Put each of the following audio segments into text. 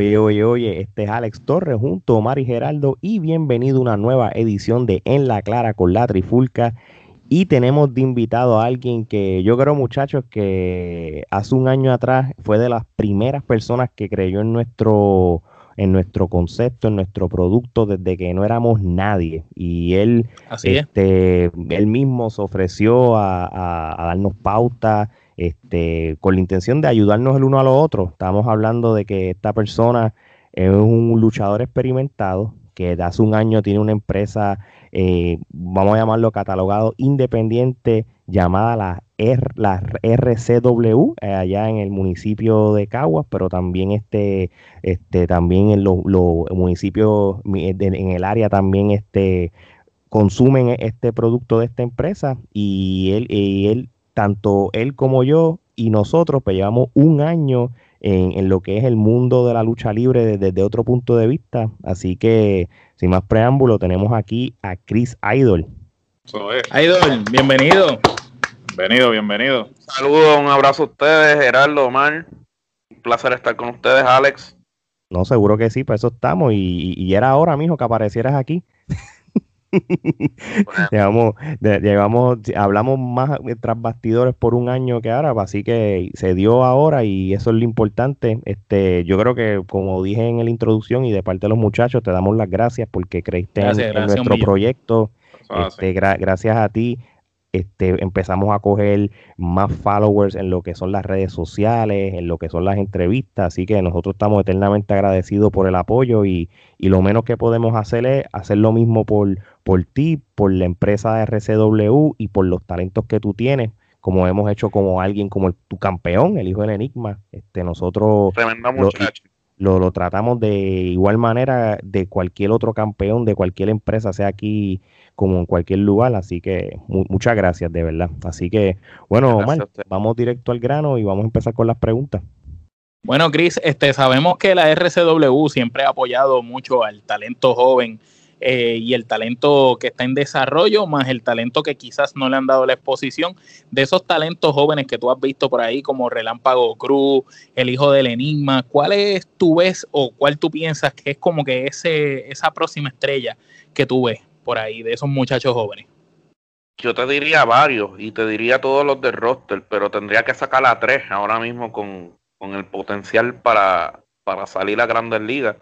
Oye, oye, oye, este es Alex Torres junto a Omar y Geraldo y bienvenido a una nueva edición de En la Clara con la Trifulca. Y tenemos de invitado a alguien que yo creo, muchachos, que hace un año atrás fue de las primeras personas que creyó en nuestro, en nuestro concepto, en nuestro producto, desde que no éramos nadie. Y él, este, él mismo se ofreció a, a darnos pauta este, con la intención de ayudarnos el uno a los otros. Estamos hablando de que esta persona es un luchador experimentado que de hace un año tiene una empresa, eh, vamos a llamarlo catalogado independiente, llamada la, R, la RCW, eh, allá en el municipio de Caguas, pero también este, este también en los, municipios, en el área también este, consumen este producto de esta empresa y él, y él tanto él como yo y nosotros pues llevamos un año en, lo que es el mundo de la lucha libre desde, otro punto de vista. Así que, sin más preámbulo, tenemos aquí a Chris Idol. Idol, bienvenido. Bienvenido, bienvenido. Saludos, un abrazo a ustedes, Gerardo, Omar. Un placer estar con ustedes, Alex. No, seguro que sí, para eso estamos. Y, y era hora, mijo, que aparecieras aquí. llevamos, llevamos, hablamos más tras bastidores por un año que ahora, así que se dio ahora y eso es lo importante. Este, yo creo que como dije en la introducción y de parte de los muchachos, te damos las gracias porque creíste en, nuestro proyecto. Este, gracias a ti este, empezamos a coger más followers en lo que son las redes sociales, en lo que son las entrevistas, así que nosotros estamos eternamente agradecidos por el apoyo y, lo menos que podemos hacer es hacer lo mismo por, por ti, por la empresa de RCW y por los talentos que tú tienes, como hemos hecho como alguien como tu campeón, el hijo del enigma, este, nosotros lo, lo, tratamos de igual manera de cualquier otro campeón, de cualquier empresa, sea aquí como en cualquier lugar. Así que muchas gracias, de verdad. Así que, bueno, Omar, vamos directo al grano y vamos a empezar con las preguntas. Bueno, Chris, este, sabemos que la RCW siempre ha apoyado mucho al talento joven eh, y el talento que está en desarrollo, más el talento que quizás no le han dado la exposición. De esos talentos jóvenes que tú has visto por ahí, como Relámpago Cruz, el hijo del Enigma, ¿cuál es tu ves o cuál tú piensas que es como que ese, esa próxima estrella que tú ves? por ahí de esos muchachos jóvenes? Yo te diría varios y te diría todos los del roster, pero tendría que sacar a tres ahora mismo con, el potencial para, para salir a grandes ligas.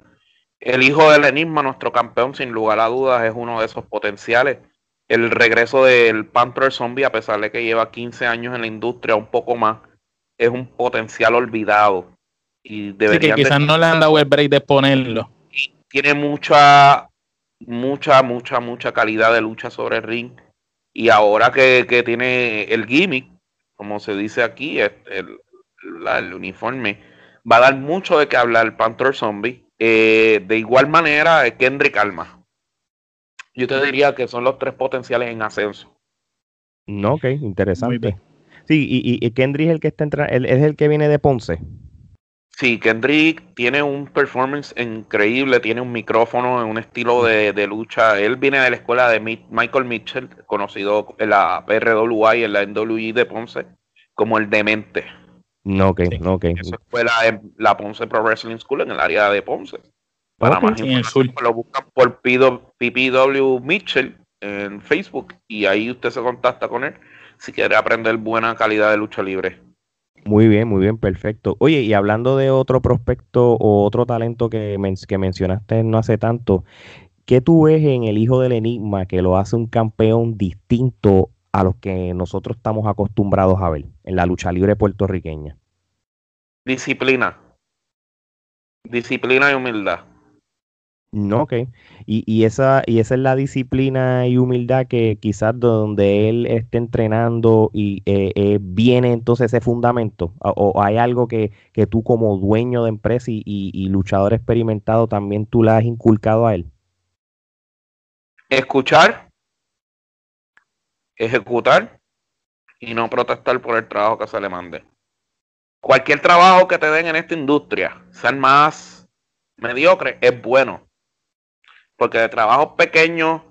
El hijo del enigma, nuestro campeón, sin lugar a dudas, es uno de esos potenciales. El regreso del Panther Zombie, a pesar de que lleva 15 años en la industria, un poco más, es un potencial olvidado. Y debería que quizás no le han dado el break de ponerlo. Tiene mucha mucha, mucha, mucha calidad de lucha sobre el ring. Y ahora que, tiene el gimmick, como se dice aquí, el, el, uniforme, va a dar mucho de qué hablar el Panther Zombie. Eh, de igual manera, Kendrick Alma. Yo te diría que son los tres potenciales en ascenso. No, ok, interesante. Sí, y, y, Kendrick es el que está entrando, es el que viene de Ponce. Sí, Kendrick tiene un performance increíble, tiene un micrófono, un estilo de, lucha. Él viene de la escuela de Michael Mitchell, conocido en la PRWA y en la NWI de Ponce, como el Demente. No, ok, no, ok. Esa escuela es la Ponce Pro Wrestling School en el área de Ponce. Para más información, lo buscan por PPW Mitchell en Facebook y ahí usted se contacta con él si quiere aprender buena calidad de lucha libre. Muy bien, muy bien, perfecto. Oye, y hablando de otro prospecto o otro talento que, que mencionaste no hace tanto, ¿qué tú ves en el hijo del enigma que lo hace un campeón distinto a los que nosotros estamos acostumbrados a ver en la lucha libre puertorriqueña? Disciplina. Disciplina y humildad. No, ok. Y, y, esa, y esa es la disciplina y humildad que quizás donde él esté entrenando y eh, eh, viene entonces ese fundamento. O, hay algo que, que, tú como dueño de empresa y, y, luchador experimentado también tú le has inculcado a él. Escuchar, ejecutar y no protestar por el trabajo que se le mande. Cualquier trabajo que te den en esta industria, ser más mediocre, es bueno porque de trabajos pequeños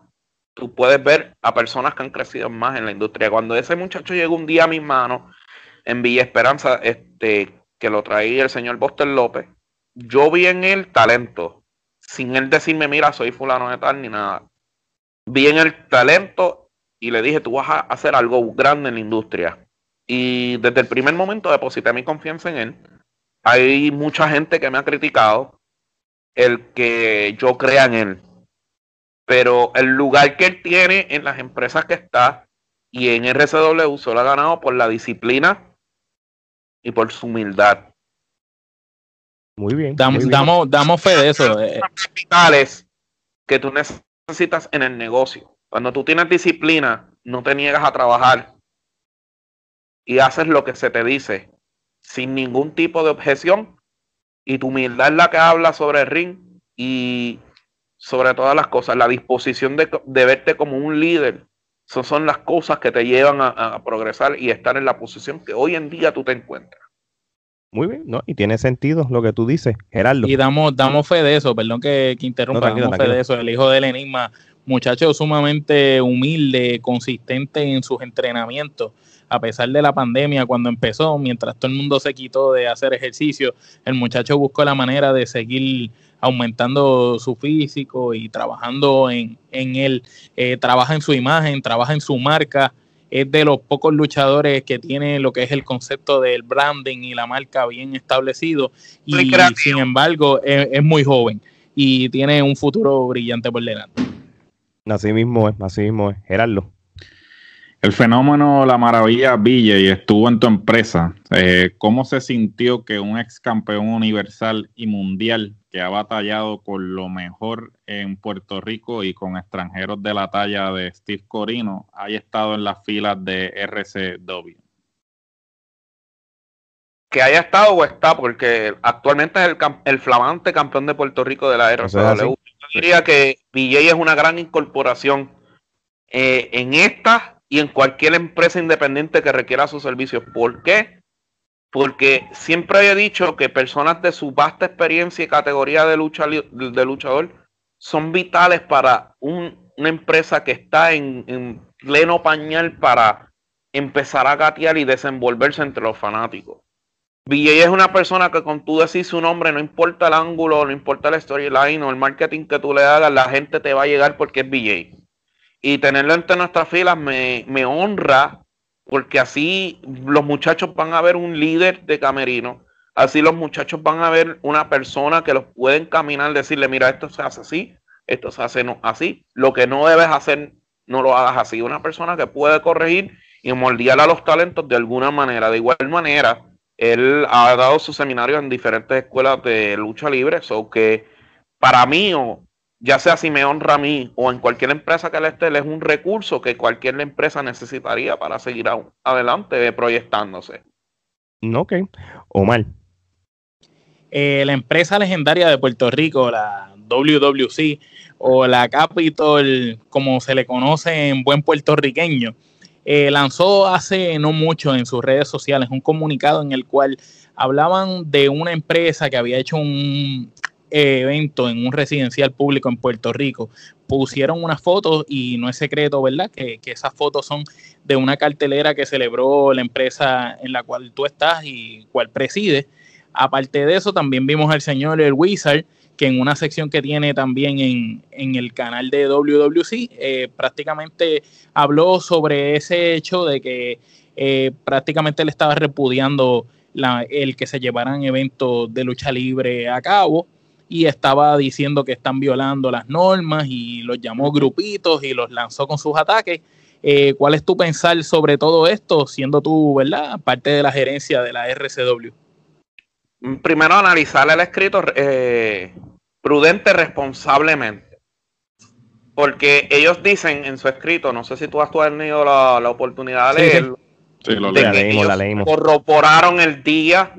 tú puedes ver a personas que han crecido más en la industria. Cuando ese muchacho llegó un día a mis manos en Villa Esperanza, este, que lo traía el señor Boster López, yo vi en él talento, sin él decirme, mira, soy fulano de tal ni nada. Vi en el talento y le dije, tú vas a hacer algo grande en la industria. Y desde el primer momento deposité mi confianza en él. Hay mucha gente que me ha criticado el que yo crea en él. Pero el lugar que él tiene en las empresas que está y en RCW solo ha ganado por la disciplina y por su humildad. Muy bien. Damos, Damos, damos fe de eso. Eh. Capitales que tú necesitas en el negocio. Cuando tú tienes disciplina, no te niegas a trabajar y haces lo que se te dice sin ningún tipo de objeción y tu humildad es la que habla sobre el ring y sobre todas las cosas, la disposición de, verte como un líder. Esas son las cosas que te llevan a, progresar y estar en la posición que hoy en día tú te encuentras. Muy bien, ¿no? Y tiene sentido lo que tú dices, Gerardo. Y damos, damos fe de eso, perdón que, interrumpa, damos fe de eso. El hijo del enigma, muchacho sumamente humilde, consistente en sus entrenamientos a pesar de la pandemia, cuando empezó, mientras todo el mundo se quitó de hacer ejercicio, el muchacho buscó la manera de seguir aumentando su físico y trabajando en, en él. Eh, trabaja en su imagen, trabaja en su marca. Es de los pocos luchadores que tiene lo que es el concepto del branding y la marca bien establecido. Y sin embargo, es, muy joven y tiene un futuro brillante por delante. Así mismo es, así mismo es. Gerardo. El fenómeno La Maravilla y estuvo en tu empresa. Eh, ¿Cómo se sintió que un ex campeón universal y mundial que ha batallado con lo mejor en Puerto Rico y con extranjeros de la talla de Steve Corino haya estado en las filas de RCW? Que haya estado o está, porque actualmente es el, flamante campeón de Puerto Rico de la RCW. Yo diría que BJ es una gran incorporación eh, en esta y en cualquier empresa independiente que requiera sus servicios. ¿Por qué? Porque siempre he dicho que personas de su vasta experiencia y categoría de, lucha, de luchador son vitales para una empresa que está en, pleno pañal para empezar a gatear y desenvolverse entre los fanáticos. VJ es una persona que con tú decir su nombre, no importa el ángulo, no importa la storyline o el marketing que tú le hagas, la gente te va a llegar porque es VJ y tenerlo entre nuestras filas me, honra porque así los muchachos van a ver un líder de camerino, así los muchachos van a ver una persona que los puede encaminar, decirle, mira, esto se hace así, esto se hace no, así, lo que no debes hacer, no lo hagas así. Una persona que puede corregir y moldear a los talentos de alguna manera. De igual manera, él ha dado sus seminarios en diferentes escuelas de lucha libre, so que para mí, ya sea si me honra a mí o en cualquier empresa que le esté, es un recurso que cualquier empresa necesitaría para seguir adelante proyectándose. Ok. Omar. Eh, la empresa legendaria de Puerto Rico, la WWC o la Capitol, como se le conoce en buen puertorriqueño, eh, lanzó hace no mucho en sus redes sociales un comunicado en el cual hablaban de una empresa que había hecho un, evento en un residencial público en Puerto Rico, pusieron unas fotos y no es secreto, ¿verdad? Que, esas fotos son de una cartelera que celebró la empresa en la cual tú estás y cual preside. Aparte de eso, también vimos al señor El Wizard, que en una sección que tiene también en, el canal de WWC, eh, prácticamente habló sobre ese hecho de que eh, prácticamente le estaba repudiando el que se llevaran eventos de lucha libre a cabo y estaba diciendo que están violando las normas y los llamó grupitos y los lanzó con sus ataques. Eh, ¿Cuál es tu pensar sobre todo esto, siendo tú, verdad, parte de la gerencia de la RCW? Primero, analizar el escrito eh, prudente, responsablemente. Porque ellos dicen en su escrito, no sé si tú has tenido la, oportunidad de leerlo, sí, lo leímos, la leímos. corroboraron el día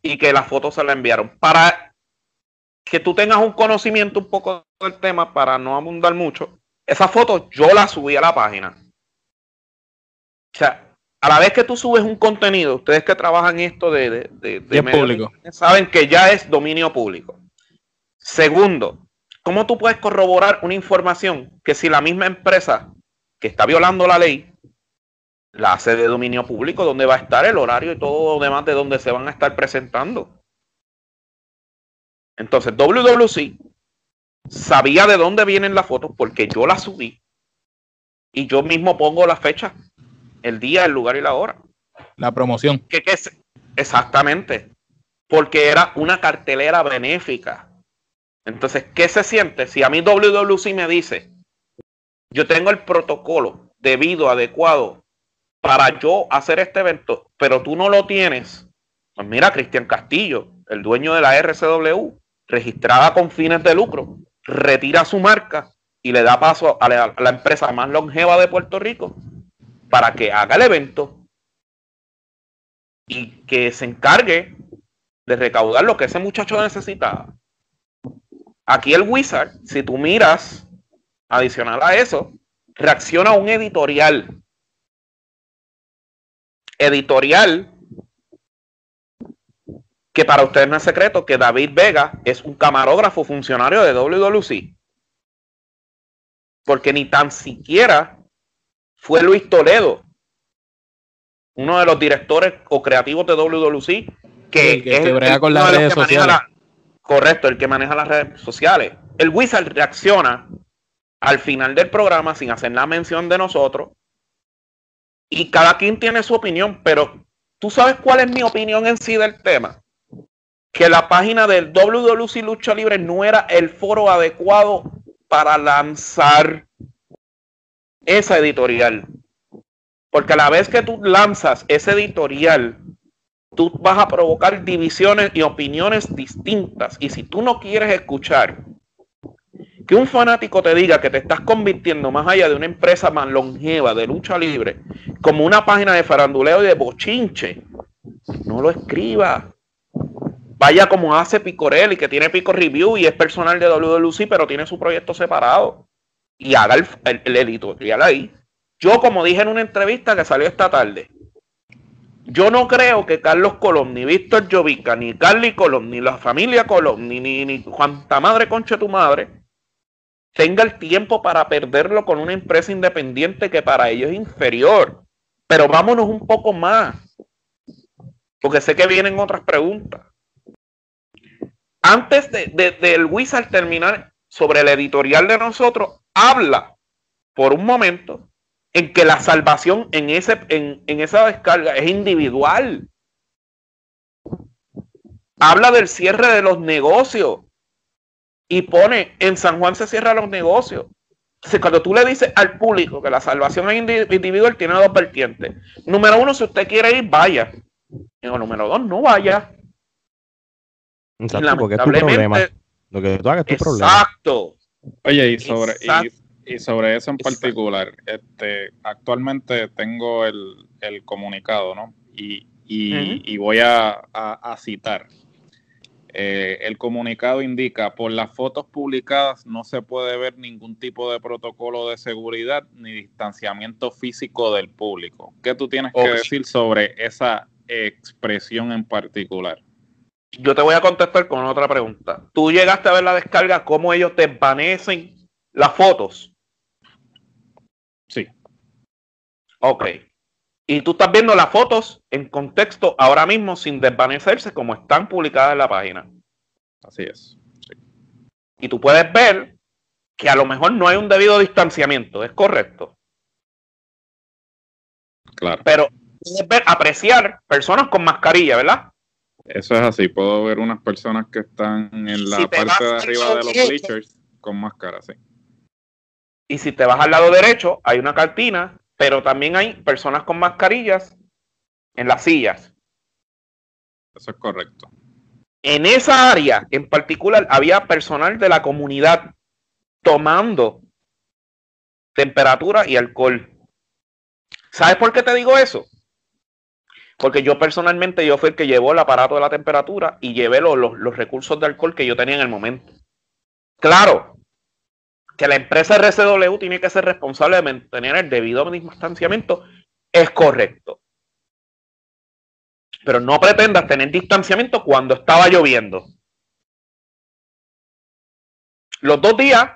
y que las fotos se la enviaron. Para que tú tengas un conocimiento un poco del tema para no abundar mucho, esa foto yo la subí a la página. O sea, a la vez que tú subes un contenido, ustedes que trabajan esto de, de, público, saben que ya es dominio público. Segundo, ¿cómo tú puedes corroborar una información que si la misma empresa que está violando la ley la hace de dominio público, donde va a estar el horario y todo lo demás de donde se van a estar presentando? Entonces, WWC sabía de dónde vienen las fotos porque yo las subí y yo mismo pongo la fecha, el día, el lugar y la hora. La promoción. ¿Qué, qué es? Exactamente. Porque era una cartelera benéfica. Entonces, ¿qué se siente? Si a mí WWC me dice, yo tengo el protocolo debido, adecuado para yo hacer este evento, pero tú no lo tienes. Pues mira, Cristian Castillo, el dueño de la RCW, registrada con fines de lucro, retira su marca y le da paso a la, empresa más longeva de Puerto Rico para que haga el evento y que se encargue de recaudar lo que ese muchacho necesitaba. Aquí el Wizard, si tú miras, adicional a eso, reacciona a un editorial. Editorial que para ustedes no es secreto que David Vega es un camarógrafo funcionario de WWC. Porque ni tan siquiera fue Luis Toledo, uno de los directores o creativos de WWC, que, que, es el- con las redes sociales. la- correcto, el que maneja las redes sociales. El Wizard reacciona al final del programa sin hacer la mención de nosotros. Y cada quien tiene su opinión, pero ¿tú sabes cuál es mi opinión en sí del tema? Que la página del WWC Lucha Libre no era el foro adecuado para lanzar esa editorial. Porque a la vez que tú lanzas ese editorial, tú vas a provocar divisiones y opiniones distintas. Y si tú no quieres escuchar que un fanático te diga que te estás convirtiendo más allá de una empresa más longeva de lucha libre, como una página de faranduleo y de bochinche, no lo escriba. Vaya como hace Picorelli, que tiene Pico Review y es personal de WWC, pero tiene su proyecto separado. Y haga el, el- el editorial ahí. Yo, como dije en una entrevista que salió esta tarde, yo no creo que Carlos Colón, ni Víctor Llovica, ni Carly Colón, ni la familia Colón, ni, ni, ni Madre Concha tu Madre, tenga el tiempo para perderlo con una empresa independiente que para ellos es inferior. Pero vámonos un poco más, porque sé que vienen otras preguntas. Antes de, de- del Wizard terminar sobre el editorial de nosotros, habla por un momento en que la salvación en, ese, en, en esa descarga es individual. Habla del cierre de los negocios y pone en San Juan se cierran los negocios. Entonces, cuando tú le dices al público que la salvación es indi- individual, tiene dos vertientes. Número uno, si usted quiere ir, vaya. Número dos, no vaya. Exacto, porque es tu problema. Lo que tú hagas es tu problema. exacto. Oye, y sobre, Exacto. y, y sobre eso en particular, este, actualmente tengo el, el comunicado, ¿no? Y, y, voy a, a- a citar. Eh, el comunicado indica, por las fotos publicadas no se puede ver ningún tipo de protocolo de seguridad ni distanciamiento físico del público. ¿Qué tú tienes que decir sobre esa expresión en particular? Yo te voy a contestar con otra pregunta. ¿Tú llegaste a ver la descarga, cómo ellos desvanecen las fotos? Sí, Ok. Y tú estás viendo las fotos en contexto ahora mismo sin desvanecerse como están publicadas en la página. así es. Y tú puedes ver que a lo mejor no hay un debido distanciamiento, es correcto. Claro. Pero puedes ver, apreciar personas con mascarilla, ¿verdad? Eso es así. Puedo ver unas personas que están en la Si parte de arriba de los bleachers con máscara, sí. Y si te vas al lado derecho, hay una cartina, pero también hay personas con mascarillas en las sillas. Eso es correcto. En esa área en particular había personal de la comunidad tomando temperatura y alcohol. ¿Sabes por qué te digo eso? Porque yo personalmente yo fui el que llevó el aparato de la temperatura y llevé los, los- los recursos de alcohol que yo tenía en el momento. Claro, que la empresa RCW tiene que ser responsable de mantener el debido distanciamiento, es correcto. Pero no pretendas tener distanciamiento cuando estaba lloviendo. Los dos días,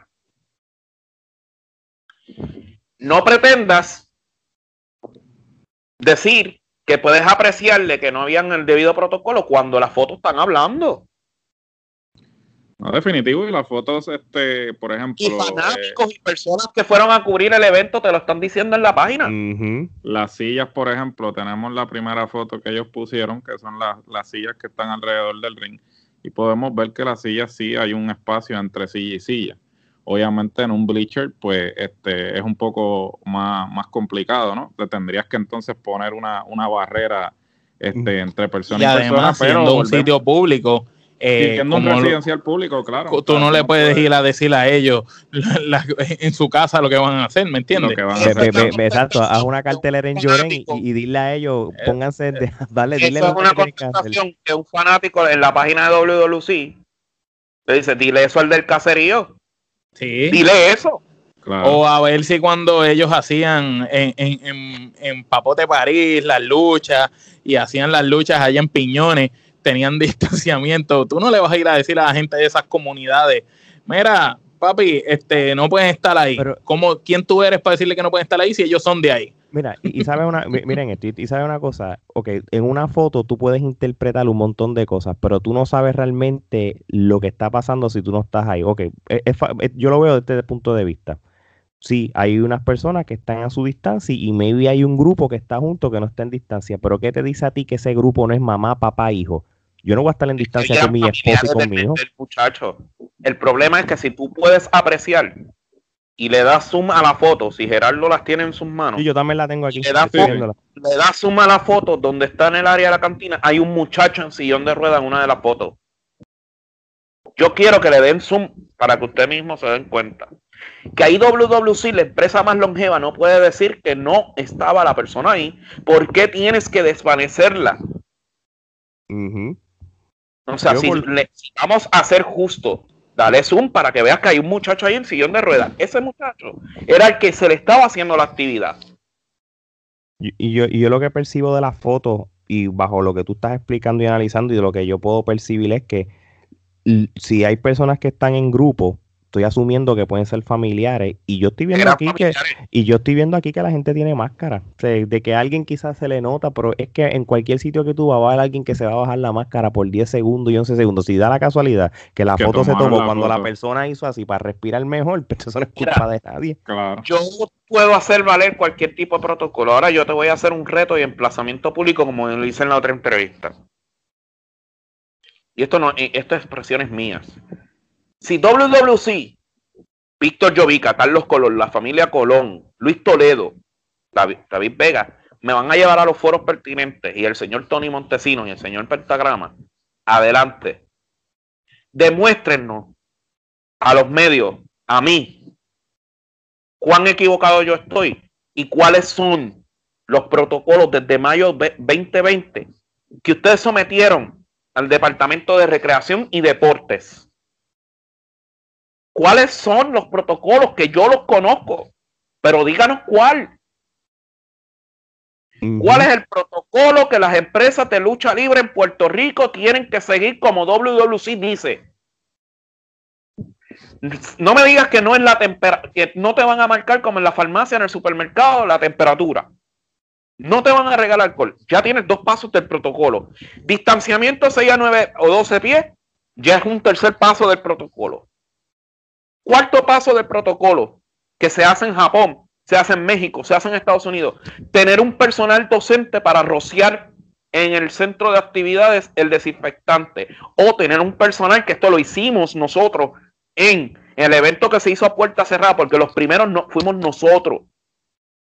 no pretendas decir que puedes apreciarle que no habían el debido protocolo cuando las fotos están hablando. No, definitivo, y las fotos, este, por ejemplo. Y fanáticos y personas que fueron a cubrir el evento te lo están diciendo en la página. Las sillas, por ejemplo, tenemos la primera foto que ellos pusieron, que son las, las sillas que están alrededor del ring. Y podemos ver que las sillas sí hay un espacio entre silla y silla. Obviamente en un bleacher, pues este es un poco más, más complicado, ¿no? Te tendrías que entonces poner una, una barrera este, entre personas y, además, personas, pero un sitio público eh, un residencial público, claro. Tú no le puedes ir a decir a ellos en su casa lo que van a hacer, ¿me entiendes? exacto, haz una cartelera en Lloren y, dile a ellos, eh, pónganse, de, dale, dile Eso es una contestación que un fanático en la página de WWC le dice, dile eso al del caserío. Sí. Dile eso. O a ver si cuando ellos hacían en, en, en, en Papote París las luchas y hacían las luchas allá en Piñones, tenían distanciamiento. Tú no le vas a ir a decir a la gente de esas comunidades, mira, papi, este, no pueden estar ahí. Pero, ¿Cómo, ¿Quién tú eres para decirle que no pueden estar ahí si ellos son de ahí? Mira, y, sabe una, miren esto, y sabe una cosa, ok, en una foto tú puedes interpretar un montón de cosas, pero tú no sabes realmente lo que está pasando si tú no estás ahí. Ok, yo lo veo desde este punto de vista. Sí, hay unas personas que están a su distancia y maybe hay un grupo que está junto que no está en distancia, pero ¿qué te dice a ti que ese grupo no es mamá, papá, hijo? Yo no voy a estar en distancia con mi esposo y con mi hijo. muchacho. El problema es que si tú puedes apreciar y le das zoom a la foto, si Gerardo las tiene en sus manos. Y yo también la tengo aquí. Le das, zoom a la foto donde está en el área de la cantina, hay un muchacho en sillón de ruedas en una de las fotos. Yo quiero que le den zoom para que usted mismo se den cuenta. Que ahí WWC, la empresa más longeva, no puede decir que no estaba la persona ahí. ¿Por qué tienes que desvanecerla? O sea, si, vamos a ser justos, dale zoom para que veas que hay un muchacho ahí en sillón de ruedas. Ese muchacho era el que se le estaba haciendo la actividad. Y, yo, y yo lo que percibo de la foto y bajo lo que tú estás explicando y analizando y de lo que yo puedo percibir es que si hay personas que están en grupo, estoy asumiendo que pueden ser familiares y yo estoy viendo aquí que y yo estoy viendo aquí que la gente tiene máscara. De que a alguien quizás se le nota pero es que en cualquier sitio que tú vas va a haber alguien que se va a bajar la máscara por 10 segundos y 11 segundos. Si da la casualidad que la foto se tomó cuando la persona hizo así para respirar mejor pues eso no es culpa de nadie. yo puedo hacer valer cualquier tipo de protocolo. Ahora yo te voy a hacer un reto y emplazamiento público como lo hice en la otra entrevista. Y esto no esto es expresiones mías si WWC, Víctor Llovica, Carlos Colón, la familia Colón, Luis Toledo, David, Vega, me van a llevar a los foros pertinentes y el señor Tony Montesino y el señor Pentagrama, adelante. Demuéstrenos a los medios, a mí, cuán equivocado yo estoy y cuáles son los protocolos desde mayo 2020 que ustedes sometieron al Departamento de Recreación y Deportes cuáles son los protocolos que yo los conozco, pero díganos cuál. ¿Cuál es el protocolo que las empresas de lucha libre en Puerto Rico tienen que seguir como WWC dice? No me digas que no es la temperatura, que no te van a marcar como en la farmacia, en el supermercado, la temperatura. No te van a regalar alcohol. Ya tienes dos pasos del protocolo. Distanciamiento 6 a 9 o 12 pies, ya es un tercer paso del protocolo. Cuarto paso del protocolo que se hace en Japón, se hace en México, se hace en Estados Unidos. Tener un personal docente para rociar en el centro de actividades el desinfectante. O tener un personal, que esto lo hicimos nosotros en el evento que se hizo a puerta cerrada, porque los primeros no, fuimos nosotros.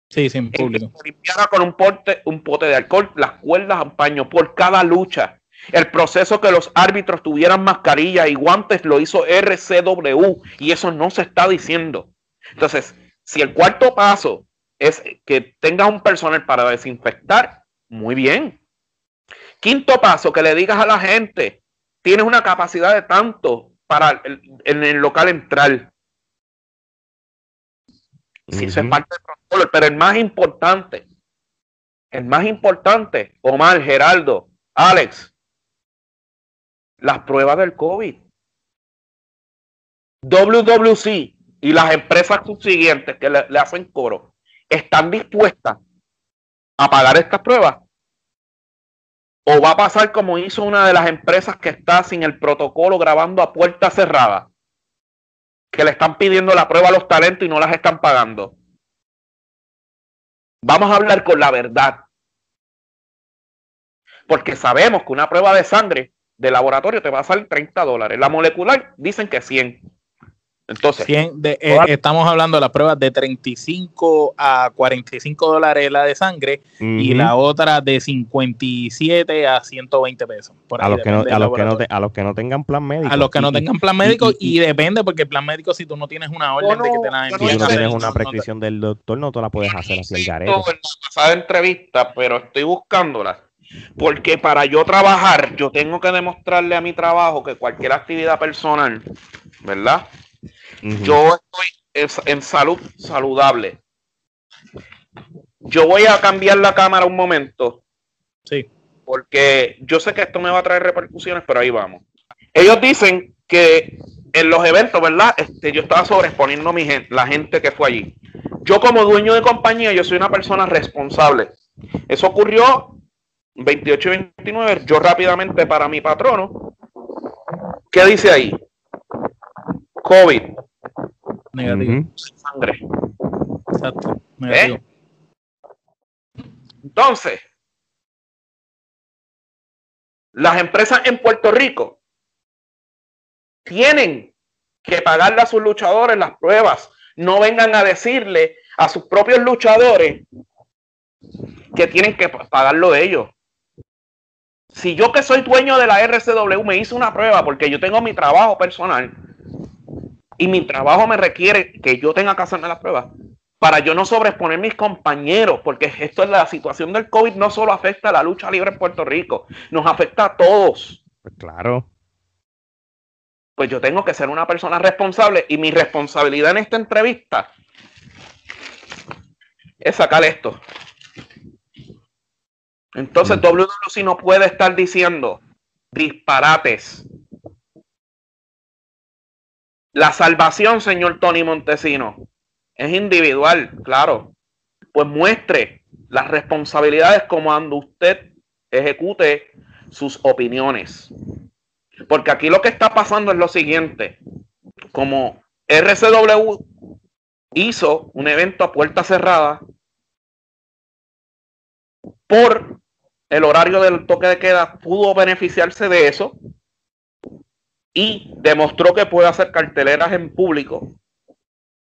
Sí, sin público. Limpiara con un, un pote de alcohol las cuerdas a paño por cada lucha. El proceso que los árbitros tuvieran mascarilla y guantes lo hizo RCW y eso no se está diciendo. Entonces, si el cuarto paso es que tengas un personal para desinfectar, muy bien. Quinto paso, que le digas a la gente, tienes una capacidad de tanto para el, en el local entrar. Si eso es parte del protocolo, pero el más importante, el más importante, Omar, Geraldo, Alex, las pruebas del COVID. WWC y las empresas subsiguientes que le, hacen coro están dispuestas a pagar estas pruebas. ¿O va a pasar como hizo una de las empresas que está sin el protocolo grabando a puerta cerrada? Que le están pidiendo la prueba a los talentos y no las están pagando. Vamos a hablar con la verdad. Porque sabemos que una prueba de sangre de laboratorio te va a salir 30 dólares. La molecular dicen que 100. Entonces, de, eh, estamos hablando de las pruebas de 35 a 45 dólares la de sangre y la otra de 57 a 120 pesos. a, los que no, a, los que no tengan plan médico. A los que no tengan plan médico y, depende porque el plan médico si tú no tienes una orden de que te la Si no tienes una prescripción del doctor no te la puedes hacer así el garete. En la pasada entrevista, pero estoy buscándola. Porque para yo trabajar, yo tengo que demostrarle a mi trabajo que cualquier actividad personal, ¿verdad? Yo estoy en salud saludable. Yo voy a cambiar la cámara un momento. Sí. Porque yo sé que esto me va a traer repercusiones, pero ahí vamos. Ellos dicen que en los eventos, ¿verdad? Este, yo estaba sobreexponiendo mi gente, la gente que fue allí. Yo como dueño de compañía, yo soy una persona responsable. Eso ocurrió 28 y 29. Yo rápidamente para mi patrono. ¿Qué dice ahí? COVID. Negativo. Sangre. Exacto. Negativo. ¿Eh? Entonces, las empresas en Puerto Rico tienen que pagarle a sus luchadores las pruebas. No vengan a decirle a sus propios luchadores que tienen que pagarlo ellos. Si yo que soy dueño de la RCW me hice una prueba porque yo tengo mi trabajo personal, y mi trabajo me requiere que yo tenga que hacerme las pruebas para yo no sobreexponer mis compañeros, porque esto es la situación del COVID, no solo afecta a la lucha libre en Puerto Rico, nos afecta a todos. Pues claro. Pues yo tengo que ser una persona responsable y mi responsabilidad en esta entrevista es sacar esto. Entonces mm. WWC no puede estar diciendo disparates la salvación, señor Tony Montesino, es individual, claro. Pues muestre las responsabilidades como cuando usted ejecute sus opiniones. Porque aquí lo que está pasando es lo siguiente. Como RCW hizo un evento a puerta cerrada por el horario del toque de queda, pudo beneficiarse de eso y demostró que puede hacer carteleras en público.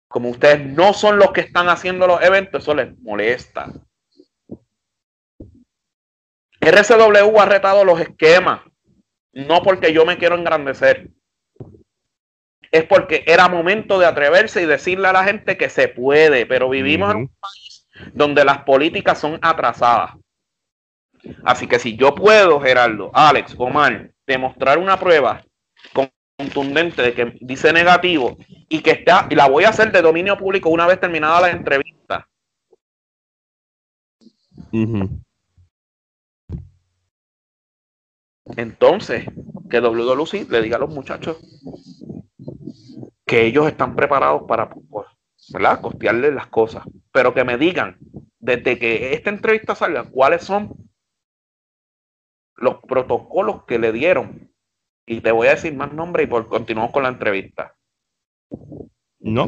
Como ustedes no son los que están haciendo los eventos, eso les molesta. RCW ha retado los esquemas, no porque yo me quiero engrandecer. Es porque era momento de atreverse y decirle a la gente que se puede, pero vivimos en un país donde las políticas son atrasadas. Así que si yo puedo, Gerardo, Alex, Omar, demostrar una prueba contundente de que dice negativo y que está, y la voy a hacer de dominio público una vez terminada la entrevista. Entonces, que WWC le diga a los muchachos que ellos están preparados para, pues, ¿verdad? Costearles las cosas, pero que me digan desde que esta entrevista salga cuáles son los protocolos que le dieron y te voy a decir más nombres y por continuamos con la entrevista. No,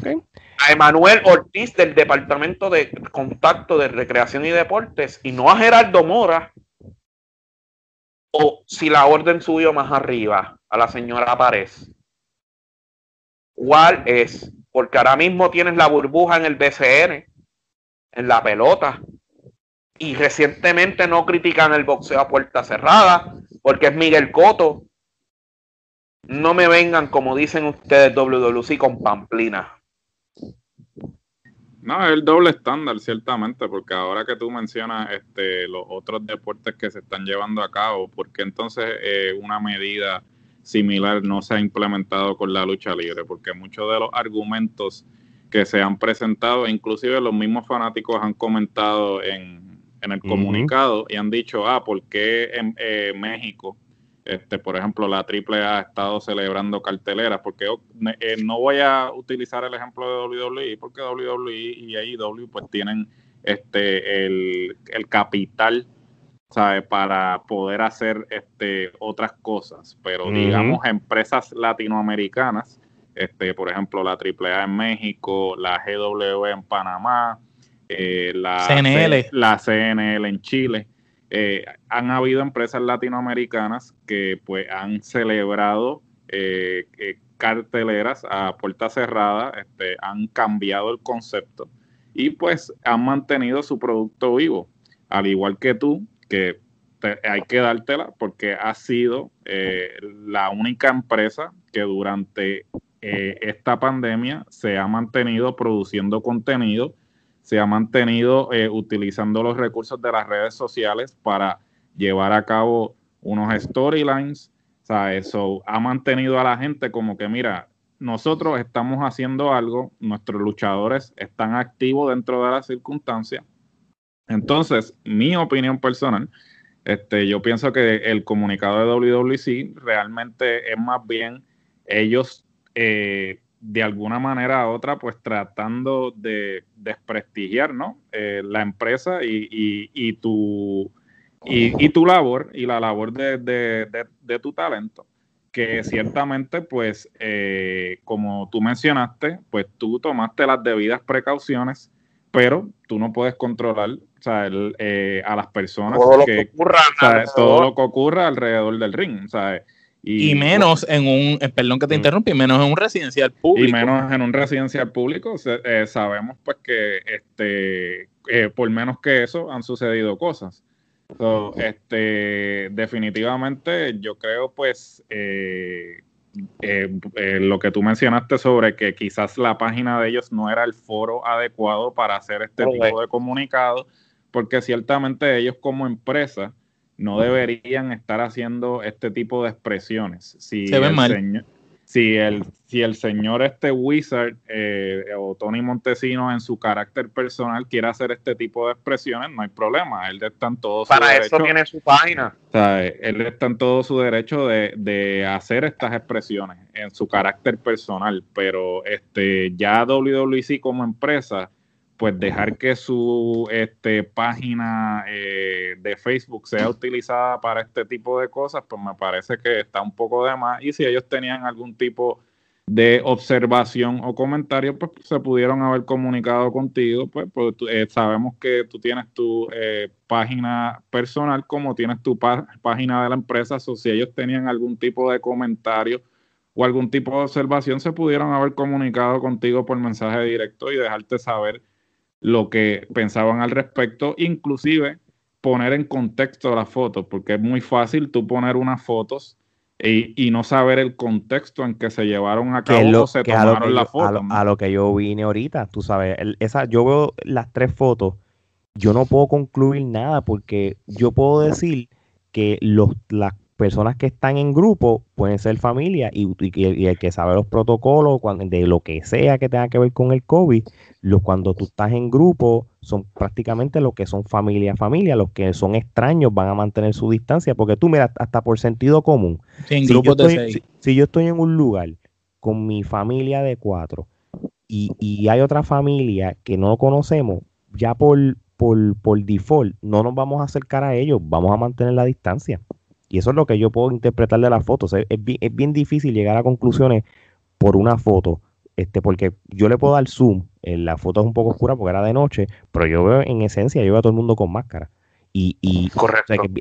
A Emanuel Ortiz del Departamento de Contacto de Recreación y Deportes y no a Gerardo Mora. O si la orden subió más arriba, a la señora Párez. ¿Cuál es? Porque ahora mismo tienes la burbuja en el BCN, en la pelota. Y recientemente no critican el boxeo a puerta cerrada, porque es Miguel Coto no me vengan, como dicen ustedes, WWC con pamplina. No, es el doble estándar, ciertamente, porque ahora que tú mencionas este, los otros deportes que se están llevando a cabo, ¿por qué entonces eh, una medida similar no se ha implementado con la lucha libre? Porque muchos de los argumentos que se han presentado, inclusive los mismos fanáticos han comentado en, el comunicado y han dicho, ah, ¿por qué en eh, México este, por ejemplo, la AAA ha estado celebrando carteleras, porque eh, no voy a utilizar el ejemplo de WWE, porque WWE y AEW pues tienen este el, capital ¿sabes? Para poder hacer este, otras cosas. Pero digamos, empresas latinoamericanas, este, por ejemplo, la AAA en México, la GW en Panamá, eh, la, CNL. la CNL en Chile. Eh, han habido empresas latinoamericanas que pues han celebrado eh, carteleras a puerta cerrada, este, han cambiado el concepto y pues han mantenido su producto vivo, al igual que tú, que hay que dártela porque ha sido la única empresa que durante esta pandemia se ha mantenido produciendo contenido se ha mantenido eh, utilizando los recursos de las redes sociales para llevar a cabo unos storylines. sea, Eso ha mantenido a la gente como que, mira, nosotros estamos haciendo algo, nuestros luchadores están activos dentro de las circunstancias. Entonces, mi opinión personal, este, yo pienso que el comunicado de WWC realmente es más bien ellos eh, de alguna manera u otra, pues tratando de desprestigiar, ¿no? Eh, la empresa y, y, tu, y, tu labor y la labor de, tu talento, que ciertamente, pues, eh, como tú mencionaste, pues tú tomaste las debidas precauciones, pero tú no puedes controlar o sea, eh, a las personas todo que, lo que ocurra todo lo que ocurra alrededor del ring, ¿sabes? Y, menos en un, eh, perdón que te mm. interrumpa, menos en un residencial público. Y menos en un residencial público. Eh, sabemos pues que este, eh, por menos que eso han sucedido cosas. este, definitivamente yo creo pues lo que tú mencionaste sobre que quizás la página de ellos no era el foro adecuado para hacer este tipo de comunicado, porque ciertamente ellos como empresa no deberían estar haciendo este tipo de expresiones. Si Se ven mal. si, el, si el señor este Wizard eh, o Tony Montesino en su carácter personal quiere hacer este tipo de expresiones, no hay problema. Él está en todo su Para eso tiene su página. él está en todo su derecho de, de, hacer estas expresiones en su carácter personal, pero este ya WWC como empresa pues dejar que su este, página eh, de Facebook sea utilizada para este tipo de cosas, pues me parece que está un poco de más. Y si ellos tenían algún tipo de observación o comentario, pues se pudieron haber comunicado contigo, pues, pues eh, sabemos que tú tienes tu eh, página personal como tienes tu página de la empresa, o si ellos tenían algún tipo de comentario o algún tipo de observación, se pudieron haber comunicado contigo por mensaje directo y dejarte saber lo que pensaban al respecto, inclusive poner en contexto las fotos, porque es muy fácil tú poner unas fotos y, no saber el contexto en que se llevaron a cabo o se tomaron las fotos. A lo, que yo vine ahorita, tú sabes, esa, yo veo las tres fotos, yo no puedo concluir nada porque yo puedo decir que los, las personas que están en grupo pueden ser familia y, el que sabe los protocolos de lo que sea que tenga que ver con el COVID, los, cuando tú estás en grupo son prácticamente los que son familia familia, los que son extraños van a mantener su distancia, porque tú mira, hasta por sentido común, si, yo estoy, si, yo estoy en un lugar con mi familia de cuatro y, y hay otra familia que no conocemos, ya por, por, por default no nos vamos a acercar a ellos, vamos a mantener la distancia. Y eso es lo que yo puedo interpretar de las fotos. Es, bien, difícil llegar a conclusiones por una foto, este, porque yo le puedo dar zoom, en la foto es un poco oscura porque era de noche, pero yo veo en esencia, yo veo a todo el mundo con máscara. Y, y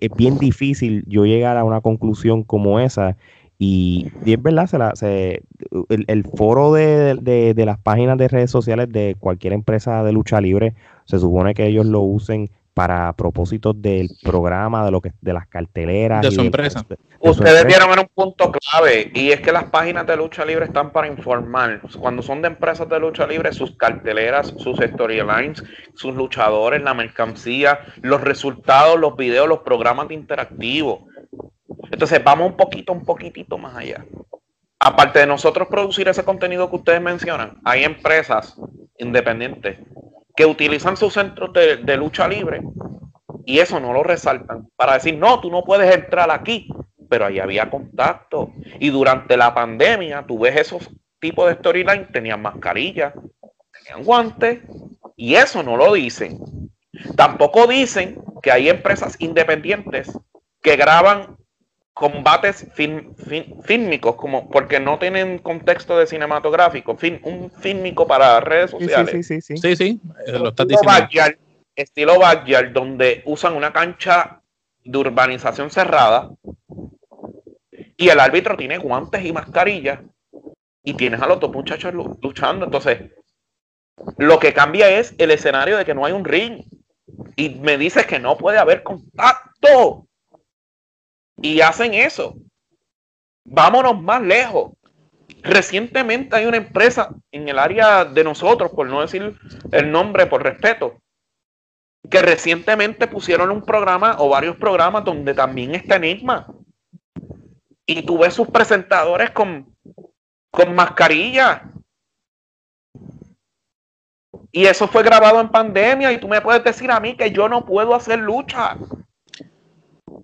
es bien difícil yo llegar a una conclusión como esa. Y, es verdad, se la, se, el, foro de, de, las páginas de redes sociales de cualquier empresa de lucha libre, se supone que ellos lo usen para propósitos del programa, de lo que de las carteleras. De su empresa. Ustedes vieron en un punto clave, y es que las páginas de lucha libre están para informar. Cuando son de empresas de lucha libre, sus carteleras, sus storylines, sus luchadores, la mercancía, los resultados, los videos, los programas de interactivos. Entonces, vamos un poquito, un poquitito más allá. Aparte de nosotros producir ese contenido que ustedes mencionan, hay empresas independientes que utilizan sus centros de, lucha libre y eso no lo resaltan para decir, no, tú no puedes entrar aquí, pero ahí había contacto. Y durante la pandemia, tú ves esos tipos de storyline, tenían mascarilla, tenían guantes, y eso no lo dicen. Tampoco dicen porque hay empresas independientes que graban combates fílmicos, como porque no tienen contexto de cinematográfico, un fílmico para redes sociales. Sí, sí, sí, sí. sí, lo estás diciendo. Backyard, estilo backyard, donde usan una cancha de urbanización cerrada y el árbitro tiene guantes y mascarillas y tienes a los dos muchachos luchando. Entonces, lo que cambia es el escenario de que no hay un ring y me dices que no puede haber contacto y hacen eso. Vámonos más lejos. Recientemente hay una empresa en el área de nosotros, por no decir el nombre por respeto, que recientemente pusieron un programa o varios programas donde también está Enigma. Y tú ves sus presentadores con, con mascarilla. Y eso fue grabado en pandemia y tú me puedes decir a mí que yo no puedo hacer lucha.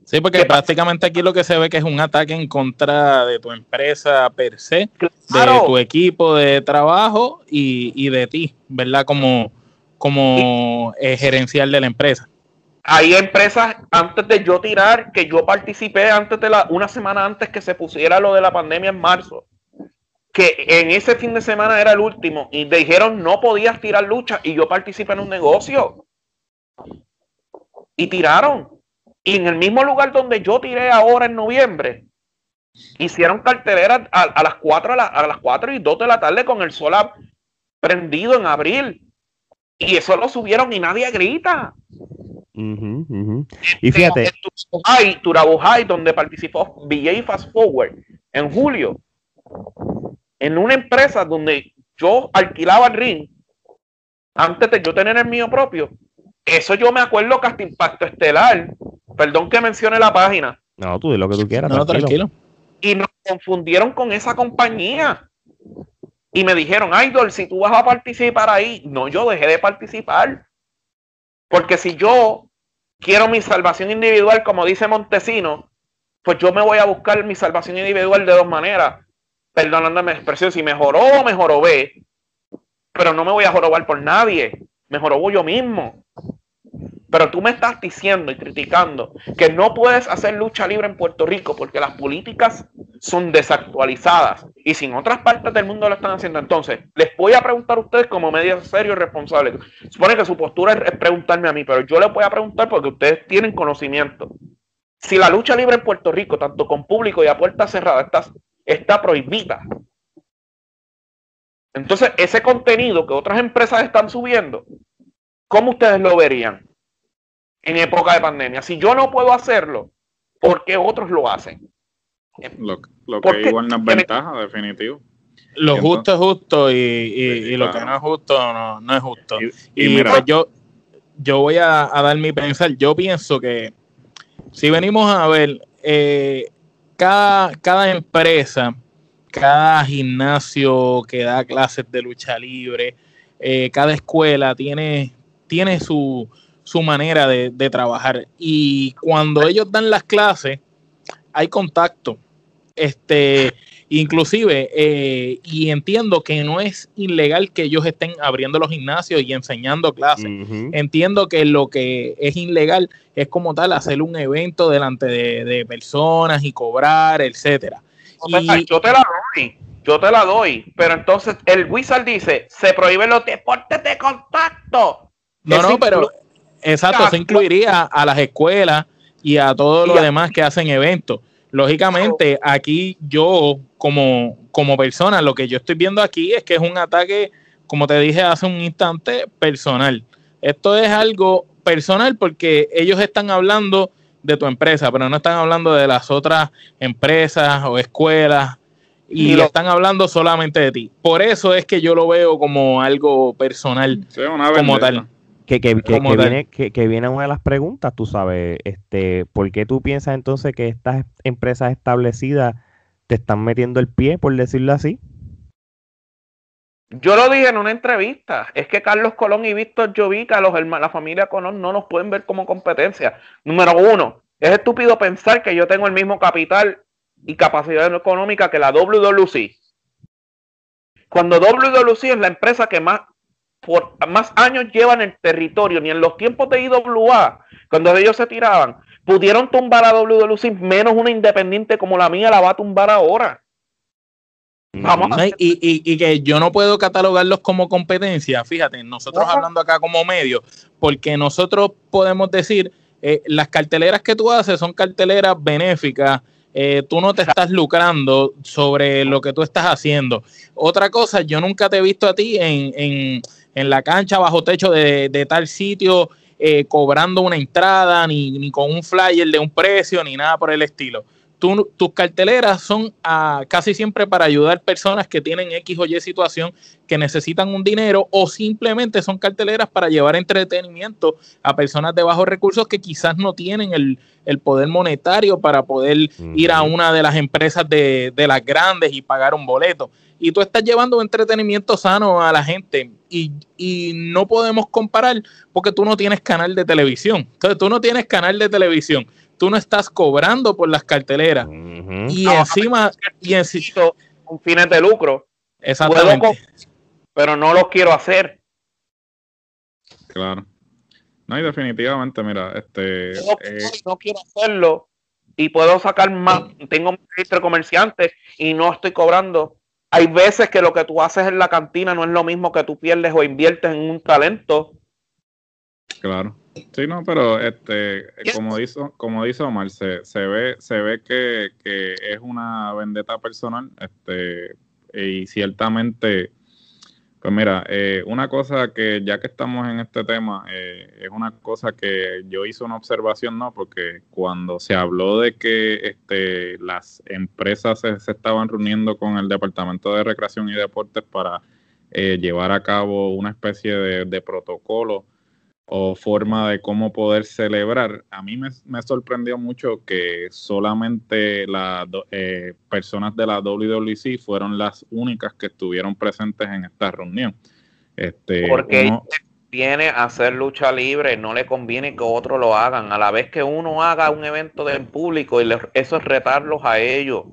Sí, porque prácticamente aquí lo que se ve que es un ataque en contra de tu empresa per se, de tu equipo de trabajo y, de ti, ¿verdad? Como, como eh, gerencial de la empresa. Hay empresas, antes de yo tirar, que yo participé antes de la, una semana antes que se pusiera lo de la pandemia en marzo, que en ese fin de semana era el último, y dijeron no podías tirar lucha, y yo participé en un negocio. Y tiraron. Y en el mismo lugar donde yo tiré ahora en noviembre, hicieron carteleras a, las 4 a, las 4 y 2 de la tarde con el sol prendido en abril. Y eso lo subieron y nadie grita. Y fíjate. Hay Turabujay, donde participó BJ Fast Forward en julio, en una empresa donde yo alquilaba el ring antes de yo tener el mío propio. Eso yo me acuerdo que hasta Impacto Estelar Perdón que mencione la página. No, tú di lo que tú quieras. No, tranquilo. Y nos confundieron con esa compañía. Y me dijeron, Idol, si tú vas a participar ahí, no, yo dejé de participar. Porque si yo quiero mi salvación individual, como dice Montesino, pues yo me voy a buscar mi salvación individual de dos maneras. Perdonándome la expresión, si mejoró, mejoró ve. Pero no me voy a jorobar por nadie. Me jorobo yo mismo. Pero tú me estás diciendo y criticando que no puedes hacer lucha libre en Puerto Rico porque las políticas son desactualizadas y si en otras partes del mundo lo están haciendo. Entonces, les voy a preguntar a ustedes como medios serios y responsables. Supone que su postura es preguntarme a mí, pero yo les voy a preguntar porque ustedes tienen conocimiento. Si la lucha libre en Puerto Rico, tanto con público y a puerta cerrada, está, está prohibida. Entonces, ese contenido que otras empresas están subiendo, ¿cómo ustedes lo verían? En época de pandemia. Si yo no puedo hacerlo, ¿por qué otros lo hacen? Lo, que igual no es ventaja, definitivo. Lo justo es justo y, lo que no es justo no, es justo. Y, mira, pues yo, yo voy a, dar mi pensar. Yo pienso que si venimos a ver, eh, cada, cada empresa, cada gimnasio que da clases de lucha libre, eh, cada escuela tiene, tiene su, su manera de, trabajar. Y cuando ellos dan las clases, hay contacto. Este, inclusive, eh, y entiendo que no es ilegal que ellos estén abriendo los gimnasios y enseñando clases. Entiendo que lo que es ilegal es como tal hacer un evento delante de, personas y cobrar, etcétera. yo te la doy, yo te la doy, pero entonces el Wizard dice, se prohíben los deportes de contacto. No, no, pero Exacto, se incluiría a las escuelas y a todos los demás que hacen eventos. Lógicamente, aquí yo como, como persona, lo que yo estoy viendo aquí es que es un ataque, como te dije hace un instante, personal. Esto es algo personal porque ellos están hablando de tu empresa, pero no están hablando de las otras empresas o escuelas y, están hablando solamente de ti. Por eso es que yo lo veo como algo personal, como tal. Que, que, viene, que, viene una de las preguntas, tú sabes, este, ¿por qué tú piensas entonces que estas empresas establecidas te están metiendo el pie, por decirlo así? Yo lo dije en una entrevista, es que Carlos Colón y Víctor Jovica, los la familia Colón, no nos pueden ver como competencia. Número uno, es estúpido pensar que yo tengo el mismo capital y capacidad económica que la WWC. Cuando WWC es la empresa que más por más años llevan el territorio, ni en los tiempos de IWA, cuando ellos se tiraban, pudieron tumbar a WWE menos una independiente como la mía la va a tumbar ahora. Vamos y, y, que yo no puedo catalogarlos como competencia, fíjate, nosotros hablando acá como medio, porque nosotros podemos decir, eh, las carteleras que tú haces son carteleras benéficas, eh, tú no te estás lucrando sobre lo que tú estás haciendo. Otra cosa, yo nunca te he visto a ti en, en, en la cancha bajo techo de, de tal sitio eh, cobrando una entrada, ni, ni con un flyer de un precio, ni nada por el estilo tus carteleras son ah, casi siempre para ayudar personas que tienen X o Y situación que necesitan un dinero o simplemente son carteleras para llevar entretenimiento a personas de bajos recursos que quizás no tienen el, poder monetario para poder ir a una de las empresas de, de, las grandes y pagar un boleto. Y tú estás llevando entretenimiento sano a la gente y, y no podemos comparar porque tú no tienes canal de televisión. Entonces tú no tienes canal de televisión tú no estás cobrando por las carteleras. Y encima, y encima, un fines de lucro. Exactamente. pero no lo quiero hacer. Claro. No, y definitivamente, mira, este. No, quiero hacerlo y puedo sacar más. Tengo un registro de comerciantes y no estoy cobrando. Hay veces que lo que tú haces en la cantina no es lo mismo que tú pierdes o inviertes en un talento. Claro. Sí, no, pero este, como dice, como dice Omar, se, se ve, se ve que, es una vendetta personal, este, y ciertamente, pues mira, eh, una cosa que ya que estamos en este tema, eh, es una cosa que yo hice una observación, ¿no? Porque cuando se habló de que este, las empresas se, estaban reuniendo con el Departamento de Recreación y Deportes para eh, llevar a cabo una especie de, de protocolo o forma de cómo poder celebrar. A mí me, sorprendió mucho que solamente las eh, personas de la WWC fueron las únicas que estuvieron presentes en esta reunión. Este, Porque uno, viene a hacer lucha libre, no le conviene que otros lo hagan. A la vez que uno haga un evento en público, y eso es retarlos a ellos.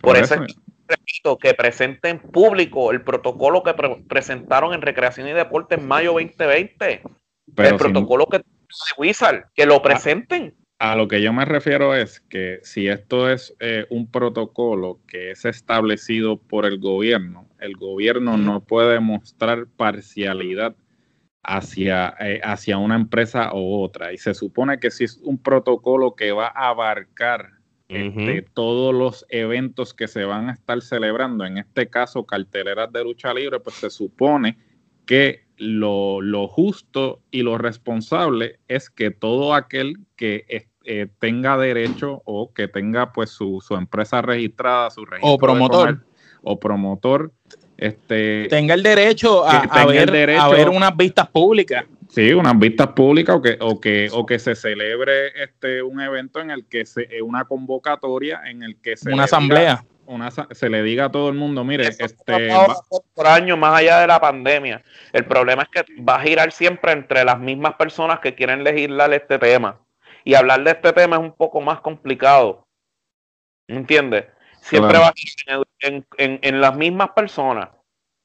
Por, eso, repito, que presenten público el protocolo que presentaron en Recreación y Deporte en mayo 2020 el protocolo que de Wizard, que lo presenten. A, lo que yo me refiero es que si esto es eh, un protocolo que es establecido por el gobierno, el gobierno no puede mostrar parcialidad hacia, eh, hacia una empresa u otra. Y se supone que si es un protocolo que va a abarcar este, todos los eventos que se van a estar celebrando, en este caso carteleras de lucha libre, pues se supone que lo, justo y lo responsable es que todo aquel que eh, tenga derecho o que tenga pues su, empresa registrada, su registro o promotor o promotor este tenga el derecho a, ver, unas vistas públicas. Sí, unas vistas públicas o que, o que, o que se celebre este un evento en el que se una convocatoria en el que se una asamblea se le diga a todo el mundo, mire, este por años más allá de la pandemia. El problema es que va a girar siempre entre las mismas personas que quieren legislar este tema. Y hablar de este tema es un poco más complicado. ¿Entiendes? Siempre va a girar en, las mismas personas.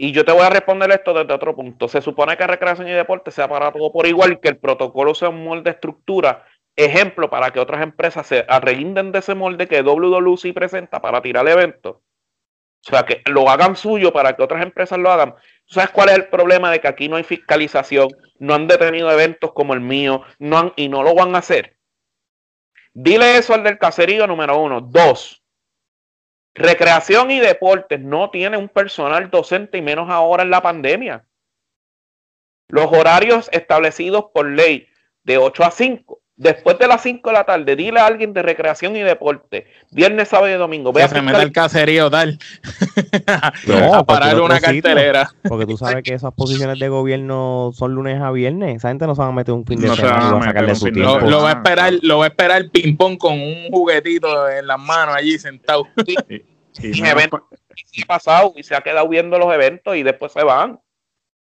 Y yo te voy a responder esto desde otro punto. Se supone que recreación y deporte sea para todo por igual, que el protocolo sea un molde de estructura ejemplo para que otras empresas se arrinden de ese molde que WWC presenta para tirar eventos. O sea, que lo hagan suyo para que otras empresas lo hagan. sabes cuál es el problema de que aquí no hay fiscalización? No han detenido eventos como el mío no han, y no lo van a hacer. Dile eso al del caserío número uno. Dos, recreación y deportes no tiene un personal docente y menos ahora en la pandemia. Los horarios establecidos por ley de 8 a 5 después de las 5 de la tarde, dile a alguien de recreación y deporte, viernes, sábado y domingo. Ve se mete el caserío tal. no, a parar una cartelera. porque tú sabes que esas posiciones de gobierno son lunes a viernes. Esa gente no se va a meter un fin de semana y va a sacarle su tiempo. Lo, va a esperar, lo va a esperar el ping-pong con un juguetito en las manos allí sentado. y, y, ha pasado y se ha quedado viendo los eventos y después se van.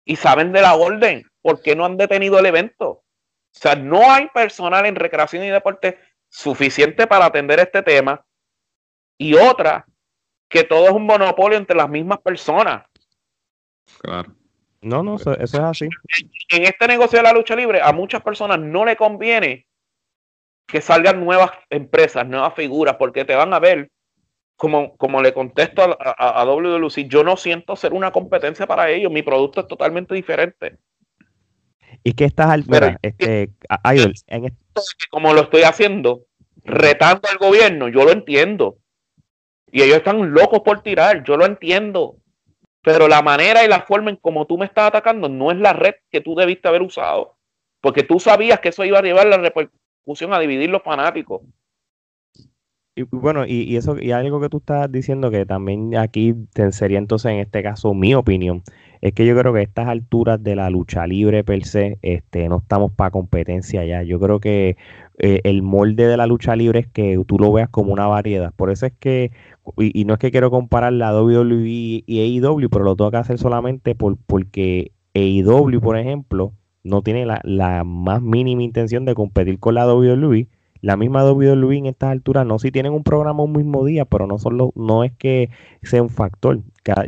Y saben de la orden. ¿Por qué no han detenido el evento? O sea, no hay personal en recreación y deporte suficiente para atender este tema. Y otra, que todo es un monopolio entre las mismas personas. Claro. No, no, eso, eso es así. En este negocio de la lucha libre, a muchas personas no le conviene que salgan nuevas empresas, nuevas figuras, porque te van a ver, como, como le contesto a, a, a WLC, yo no siento ser una competencia para ellos, mi producto es totalmente diferente. Y que estás al Pero- este, a- Idol, en este- Como lo estoy haciendo, retando al gobierno, yo lo entiendo. Y ellos están locos por tirar, yo lo entiendo. Pero la manera y la forma en como tú me estás atacando no es la red que tú debiste haber usado. Porque tú sabías que eso iba a llevar la repercusión a dividir los fanáticos. y bueno, y, y eso, y algo que tú estás diciendo que también aquí te- sería entonces en este caso mi opinión, es que yo creo que a estas alturas de la lucha libre per se, este, no estamos para competencia ya. Yo creo que eh, el molde de la lucha libre es que tú lo veas como una variedad. Por eso es que, y, no es que quiero comparar la WWE y AEW, pero lo tengo que hacer solamente por, porque AEW, por ejemplo, no tiene la, la más mínima intención de competir con la WWE. La misma WWE en estas alturas, no si tienen un programa un mismo día, pero no solo, no es que sea un factor.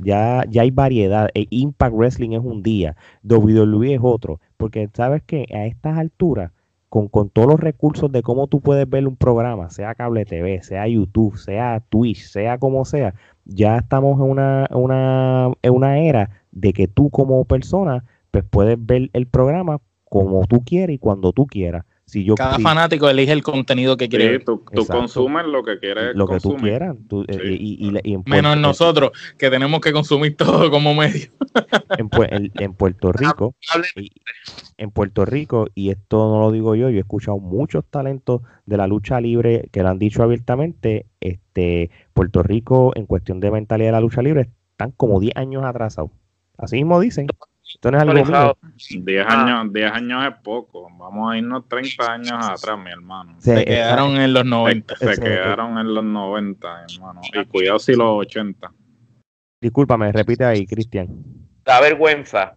Ya, ya hay variedad. E Impact Wrestling es un día, WWE es otro. Porque sabes que a estas alturas, con, con todos los recursos de cómo tú puedes ver un programa, sea cable TV, sea YouTube, sea Twitch, sea como sea, ya estamos en una, una, en una era de que tú como persona, pues puedes ver el programa como tú quieras y cuando tú quieras. Si yo Cada si- fanático elige el contenido que quiere Sí, tú, tú consumes lo que quieres lo que tú quieras. tú- Sí. y, y- y en Menos Puerto- nosotros, que tenemos que consumir todo como medio. en, Pue- en- en Puerto Rico, Hable- y- en Puerto Rico, y esto no lo digo yo, yo he escuchado muchos talentos de la lucha libre que lo han dicho abiertamente, este, Puerto Rico en cuestión de mentalidad de la lucha libre están como 10 años atrasados. Así mismo dicen. Esto no es algo mío. actualizado. 10 Ah. años, 10 años es poco. Vamos a irnos 30 años atrás, mi hermano. Se- Se quedaron en los Se, 90. se quedaron en los 90, hermano. Y cuidado si los 80. Discúlpame, repite ahí, Cristian. da vergüenza,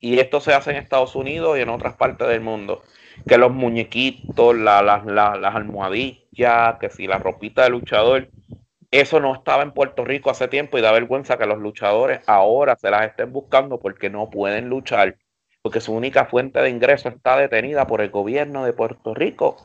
y esto se hace en Estados Unidos y en otras partes del mundo, que los muñequitos, la- la- la- las almohadillas, que si la ropita de luchador, eso no estaba en Puerto Rico hace tiempo y da vergüenza que los luchadores ahora se las estén buscando porque no pueden luchar, porque su única fuente de ingreso está detenida por el gobierno de Puerto Rico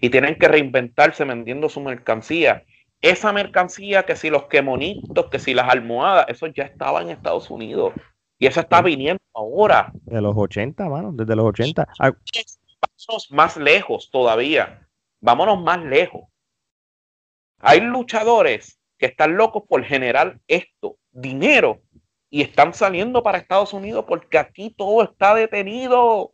y tienen que reinventarse vendiendo su mercancía. Esa mercancía, que si los quemonitos, que si las almohadas, eso ya estaba en Estados Unidos. Y eso está viniendo ahora. De los 80, mano, desde los 80. Ah, Pasos más lejos todavía. Vámonos más lejos. Hay luchadores que están locos por generar esto, dinero, y están saliendo para Estados Unidos porque aquí todo está detenido.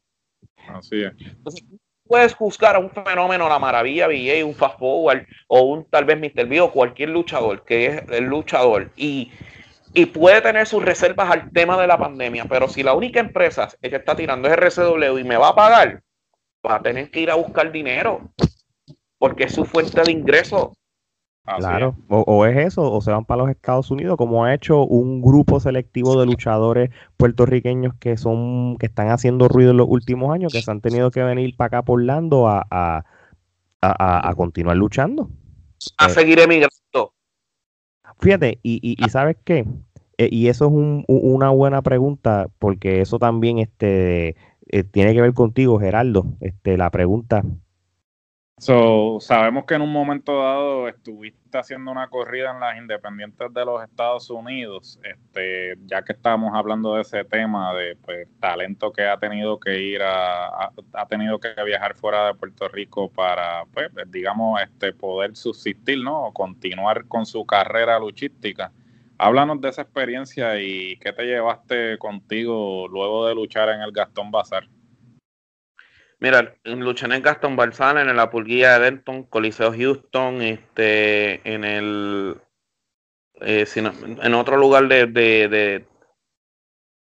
Así es. Entonces, tú puedes juzgar a un fenómeno, la maravilla BJ, un fast forward o un tal vez Mr. B o cualquier luchador que es el luchador y, y puede tener sus reservas al tema de la pandemia, pero si la única empresa que está tirando es RCW y me va a pagar, va a tener que ir a buscar dinero porque es su fuente de ingreso. Así Claro, o, o es eso, o se van para los Estados Unidos, como ha hecho un grupo selectivo de luchadores puertorriqueños que son, que están haciendo ruido en los últimos años, que se han tenido que venir para acá por Orlando a, a, a- continuar luchando. A Eh. seguir emigrando. Fíjate, y, y, y ¿sabes qué? Eh, y eso es un- una buena pregunta, porque eso también este, eh, tiene que ver contigo, Geraldo. Este, la pregunta, So, sabemos que en un momento dado estuviste haciendo una corrida en las independientes de los Estados Unidos, este, ya que estábamos hablando de ese tema de pues, talento que ha tenido que ir a, a- ha tenido que viajar fuera de Puerto Rico para, pues, digamos, este, poder subsistir, ¿no? O continuar con su carrera luchística. Háblanos de esa experiencia y qué te llevaste contigo luego de luchar en el Gastón Bazar. Mira, luché en Gaston Balsana, en la Pulguilla de Denton, Coliseo Houston, este, en el, eh, si no- en otro lugar de, de, de,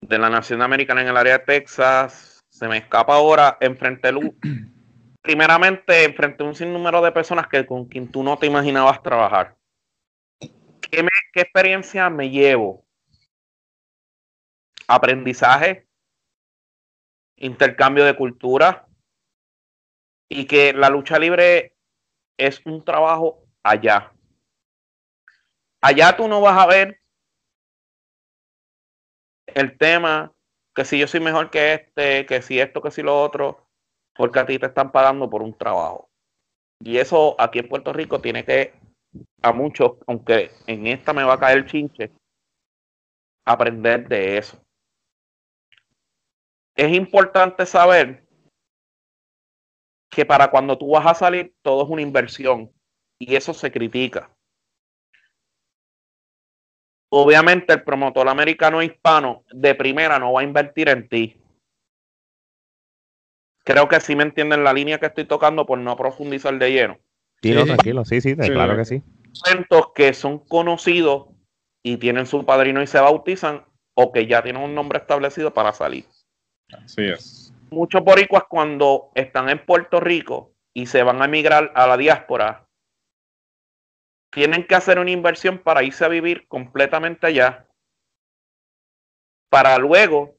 de la Nación Americana en el área de Texas. Se me escapa ahora, enfrente a primeramente enfrente a un sinnúmero de personas que con quien tú no te imaginabas trabajar. ¿Qué, me- qué experiencia me llevo? Aprendizaje, intercambio de cultura y que la lucha libre es un trabajo allá. Allá tú no vas a ver el tema, que si yo soy mejor que este, que si esto, que si lo otro, porque a ti te están pagando por un trabajo. Y eso aquí en Puerto Rico tiene que, a muchos, aunque en esta me va a caer el chinche, aprender de eso. Es importante saber que para cuando tú vas a salir, todo es una inversión y eso se critica. Obviamente el promotor americano hispano de primera no va a invertir en ti. Creo que sí me entienden la línea que estoy tocando por no profundizar de lleno. Sí, no, tranquilo, sí, sí, claro que sí. que son conocidos y tienen su padrino y se bautizan o que ya tienen un nombre establecido para salir. Así es. Muchos boricuas cuando están en Puerto Rico y se van a emigrar a la diáspora, tienen que hacer una inversión para irse a vivir completamente allá, para luego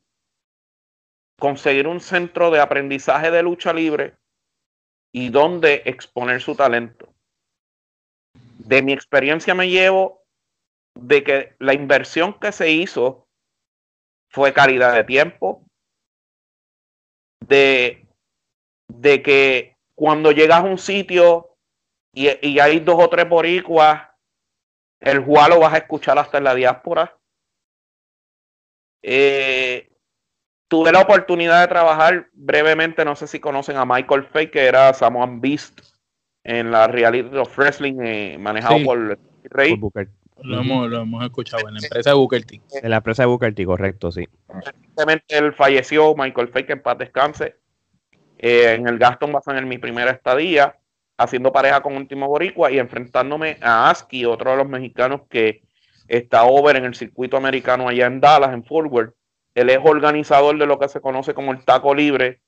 conseguir un centro de aprendizaje de lucha libre y donde exponer su talento. De mi experiencia me llevo de que la inversión que se hizo fue calidad de tiempo, de, de que cuando llegas a un sitio y, y hay dos o tres boricuas, el juego lo vas a escuchar hasta en la diáspora. Eh, tuve la oportunidad de trabajar brevemente, no sé si conocen a Michael Fay, que era Samoan Beast en la reality of wrestling eh, manejado por Rey. Lo, hemos, escuchado en la empresa de Booker T. En la empresa de Booker T, correcto, sí. Recientemente él falleció, Michael Fay, que en paz descanse. Eh, en el Gaston Bazán en mi primera estadía, haciendo pareja con Último Boricua y enfrentándome a Aski, otro de los mexicanos que está over en el circuito americano allá en Dallas, en Forward. Él es organizador de lo que se conoce como el taco libre.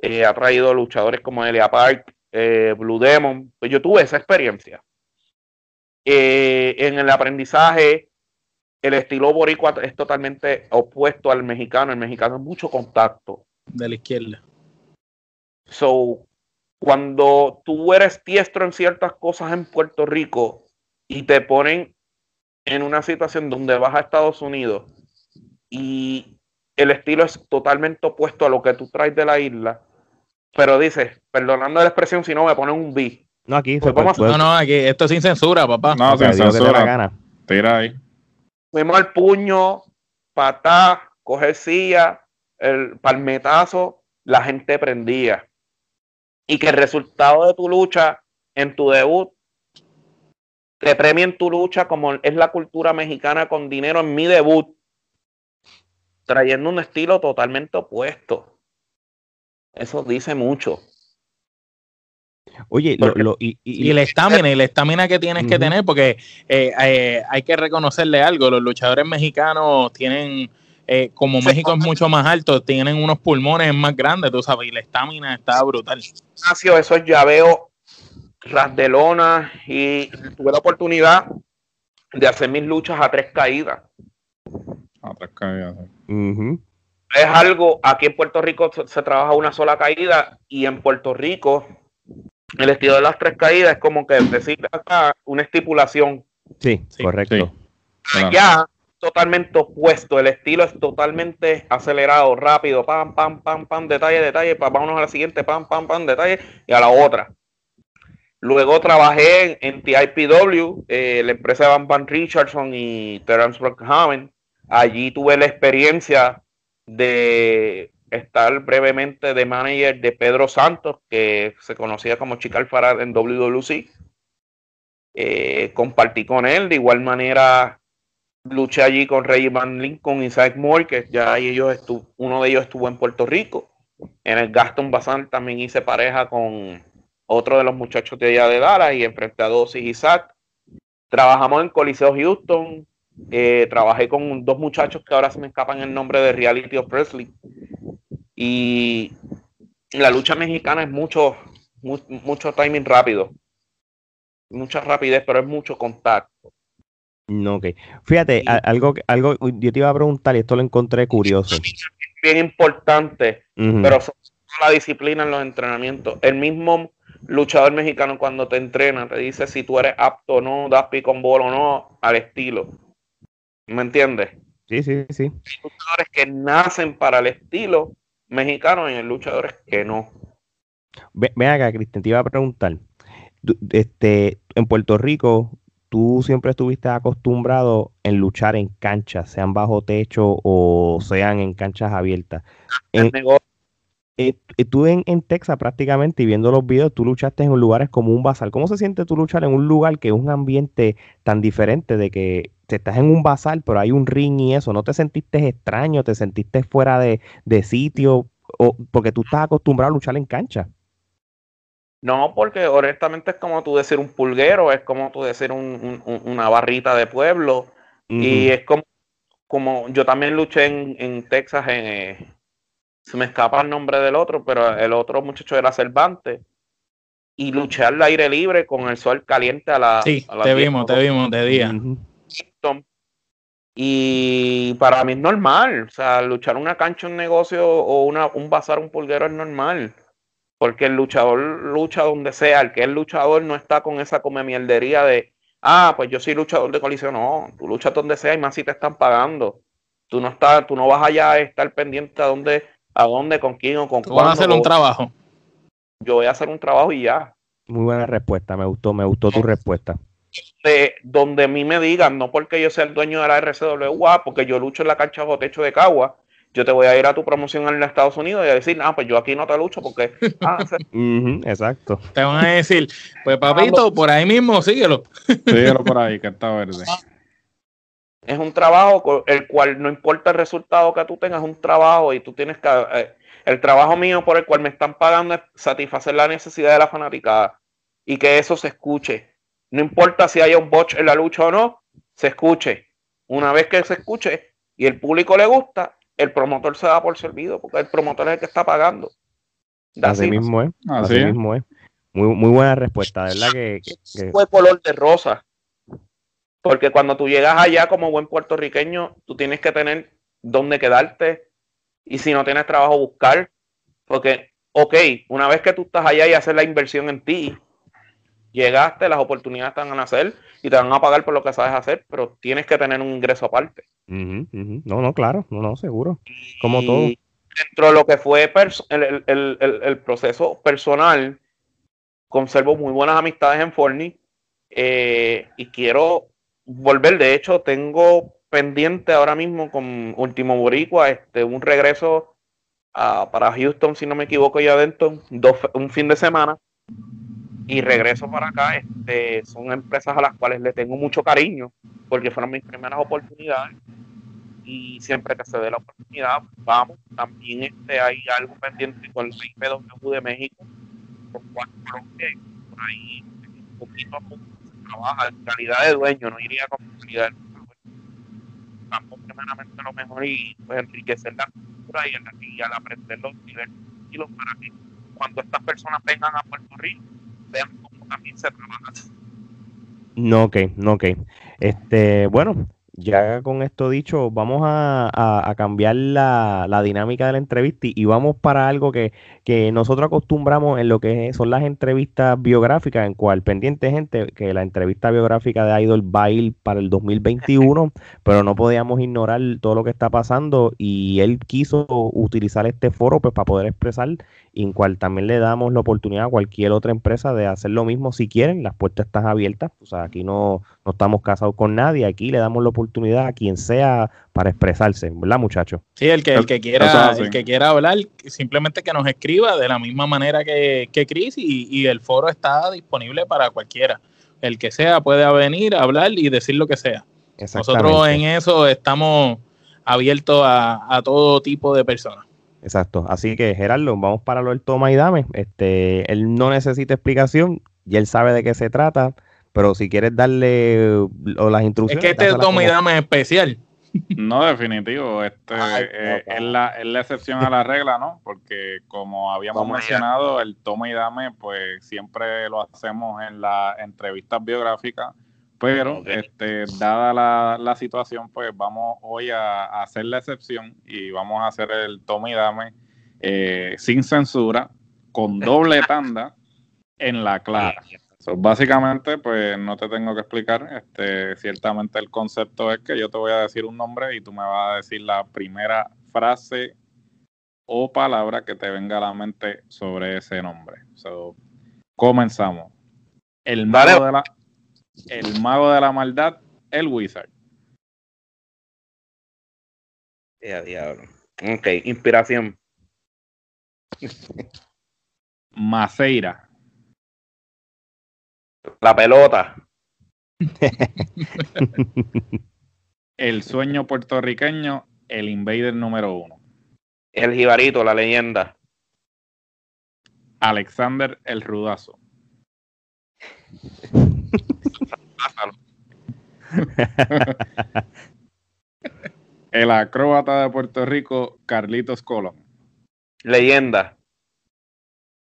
Eh, ha traído luchadores como Elia Park, eh, Blue Demon. Pues yo tuve esa experiencia. En el aprendizaje, el estilo boricua es totalmente opuesto al mexicano. El mexicano es mucho contacto. De la izquierda. So, cuando tú eres diestro en ciertas cosas en Puerto Rico y te ponen en una situación donde vas a Estados Unidos y el estilo es totalmente opuesto a lo que tú traes de la isla, pero dices, perdonando la expresión, si no me ponen un B. No, aquí, pues no, no, aquí, esto es sin censura, papá. No, sin censura. Tira ahí. Fuimos al puño, patá, coger silla, el palmetazo, la gente prendía y que el resultado de tu lucha en tu debut te premien tu lucha como es la cultura mexicana con dinero en mi debut, trayendo un estilo totalmente opuesto. Eso dice mucho. Oye, y, y, la estamina, y la estamina que tienes que tener, porque eh, eh, hay que reconocerle algo, los luchadores mexicanos tienen eh, como México es mucho más alto, tienen unos pulmones más grandes, tú sabes, y la estamina está brutal. Ignacio, eso ya veo ras de lona y tuve la oportunidad de hacer mis luchas a tres caídas. A tres caídas. Es algo, aquí en Puerto Rico se, trabaja una sola caída y en Puerto Rico el estilo de las tres caídas es como que decir acá una estipulación. Sí, correcto. Allá totalmente opuesto, el estilo es totalmente acelerado, rápido, pam, pam, pam, pam, detalle, detalle, pam, vámonos a la siguiente, pam, pam, pam, detalle, y a la otra. Luego trabajé en, TIPW, eh, la empresa de Van Van Richardson y Terence Brockhaven. Allí tuve la experiencia de estar brevemente de manager de Pedro Santos, que se conocía como Chica Alfarad en WWC. Eh, compartí con él, de igual manera luché allí con Reggie Van Lincoln y Isaac Moore, que ya ellos estuvo, uno de ellos estuvo en Puerto Rico. En el Gaston Bazán también hice pareja con otro de los muchachos de allá de Dallas y enfrenté a Dosis y Isaac. Trabajamos en Coliseo Houston. Eh, trabajé con dos muchachos que ahora se me escapan el nombre de Reality of Wrestling. Y la lucha mexicana es mucho, mucho timing rápido. Mucha rapidez, pero es mucho contacto. No, ok. Fíjate, algo, algo, yo te iba a preguntar y esto lo encontré curioso. Bien importante, pero la disciplina en los entrenamientos. El mismo luchador mexicano cuando te entrena te dice si tú eres apto o no, das pico con bolo o no, al estilo. ¿Me entiendes? Sí, sí, sí. luchadores que nacen para el estilo mexicano y hay luchadores que no. Ven acá, Cristian, te iba a preguntar. Este, en Puerto Rico, tú siempre estuviste acostumbrado en luchar en canchas, sean bajo techo o sean en canchas abiertas. En, eh, tú en, Texas prácticamente y viendo los videos, tú luchaste en lugares como un bazar. ¿Cómo se siente tú luchar en un lugar que es un ambiente tan diferente de que te estás en un bazar, pero hay un ring y eso? ¿No te sentiste extraño? ¿Te sentiste fuera de, sitio? O, porque tú estás acostumbrado a luchar en cancha. No, porque honestamente es como tú decir un pulguero, es como tú decir una barrita de pueblo. Y es como, como yo también luché en, en Texas en, eh, se me escapa el nombre del otro, pero el otro muchacho era Cervantes. Y luchar al aire libre con el sol caliente a la. Sí, te vimos, te vimos de día. Y para mí es normal. O sea, luchar una cancha, un negocio o una, un bazar, un pulguero es normal. Porque el luchador lucha donde sea. El que es luchador no está con esa come mierdería de, ah, pues yo soy luchador de colisión. No, tú luchas donde sea y más si te están pagando. Tú no, estás, tú no vas allá a estar pendiente a dónde a dónde, con quién o con Tú vas a hacer un trabajo. Yo voy a hacer un trabajo y ya. Muy buena respuesta, me gustó, me gustó tu respuesta. De, donde a mí me digan, no porque yo sea el dueño de la RCWA, porque yo lucho en la cancha bajo techo de Cagua, yo te voy a ir a tu promoción en Estados Unidos y a decir, ah, pues yo aquí no te lucho porque... Ah, exacto. Te van a decir, pues papito, por ahí mismo síguelo. Síguelo por ahí, que está verde. Es un trabajo el cual no importa el resultado que tú tengas, es un trabajo y tú tienes que... Eh, el trabajo mío por el cual me están pagando es satisfacer la necesidad de la fanaticada y que eso se escuche. No importa si haya un botch en la lucha o no, se escuche. Una vez que se escuche y el público le gusta, el promotor se da por servido porque el promotor es el que está pagando. Así, mismo es. Así, mismo es. Muy, muy buena respuesta, ¿verdad? Que, Fue color de rosa. Porque cuando tú llegas allá como buen puertorriqueño, tú tienes que tener dónde quedarte y si no tienes trabajo, buscar. Porque, ok, una vez que tú estás allá y haces la inversión en ti, llegaste, las oportunidades te van a hacer y te van a pagar por lo que sabes hacer, pero tienes que tener un ingreso aparte. No, no, claro, no, no, seguro. Como todo. Dentro de lo que fue el, el, el, proceso personal, conservo muy buenas amistades en Forni eh, y quiero volver. De hecho, tengo pendiente ahora mismo con Último Boricua este, un regreso para Houston, si no me equivoco, ya dentro, un fin de semana. Y regreso para acá. Este, son empresas a las cuales le tengo mucho cariño porque fueron mis primeras oportunidades. Y siempre que se dé la oportunidad, vamos. También este, hay algo pendiente con el IPW de México, por ahí un poquito a poco trabaja en calidad de dueño, no iría con calidad de campo primeramente lo mejor y pues, enriquecer la cultura y, al aprender los niveles para que cuando estas personas vengan a Puerto Rico vean cómo también se trabaja. No, ok, no, ok. Este, bueno, ya con esto dicho, vamos a, cambiar la, dinámica de la entrevista y, vamos para algo que, nosotros acostumbramos en lo que son las entrevistas biográficas, en cual pendiente gente que la entrevista biográfica de Idol va a ir para el 2021, pero no podíamos ignorar todo lo que está pasando y él quiso utilizar este foro pues para poder expresar en cual también le damos la oportunidad a cualquier otra empresa de hacer lo mismo si quieren, las puertas están abiertas, o sea, aquí no, no estamos casados con nadie, aquí le damos la oportunidad a quien sea para expresarse, ¿verdad, muchachos? Sí, el que, el que quiera, el que quiera hablar, simplemente que nos escriba de la misma manera que, que Chris y, y el foro está disponible para cualquiera. El que sea puede venir, hablar y decir lo que sea. Nosotros en eso estamos abiertos a, a todo tipo de personas. Exacto. Así que, Gerardo, vamos para lo del toma y dame. Este, él no necesita explicación, y él sabe de qué se trata, pero si quieres darle o las instrucciones. Es que este toma y dame es especial. No, definitivo. Este eh, es, la, es, la, excepción a la regla, ¿no? Porque como habíamos mencionado, el toma y dame, pues siempre lo hacemos en las entrevistas biográficas pero este, dada la, situación, pues vamos hoy a, hacer la excepción y vamos a hacer el tome y dame eh, sin censura, con doble tanda en la clara. So, básicamente, pues no te tengo que explicar. Este, ciertamente el concepto es que yo te voy a decir un nombre y tú me vas a decir la primera frase o palabra que te venga a la mente sobre ese nombre. So, comenzamos. El mago, de la, el mago de la maldad, el wizard. Ya, diablo. Ok, inspiración. Maceira. La pelota. el sueño puertorriqueño, el invader número uno. El jibarito, la leyenda. Alexander el Rudazo. el acróbata de Puerto Rico, Carlitos Colón. Leyenda.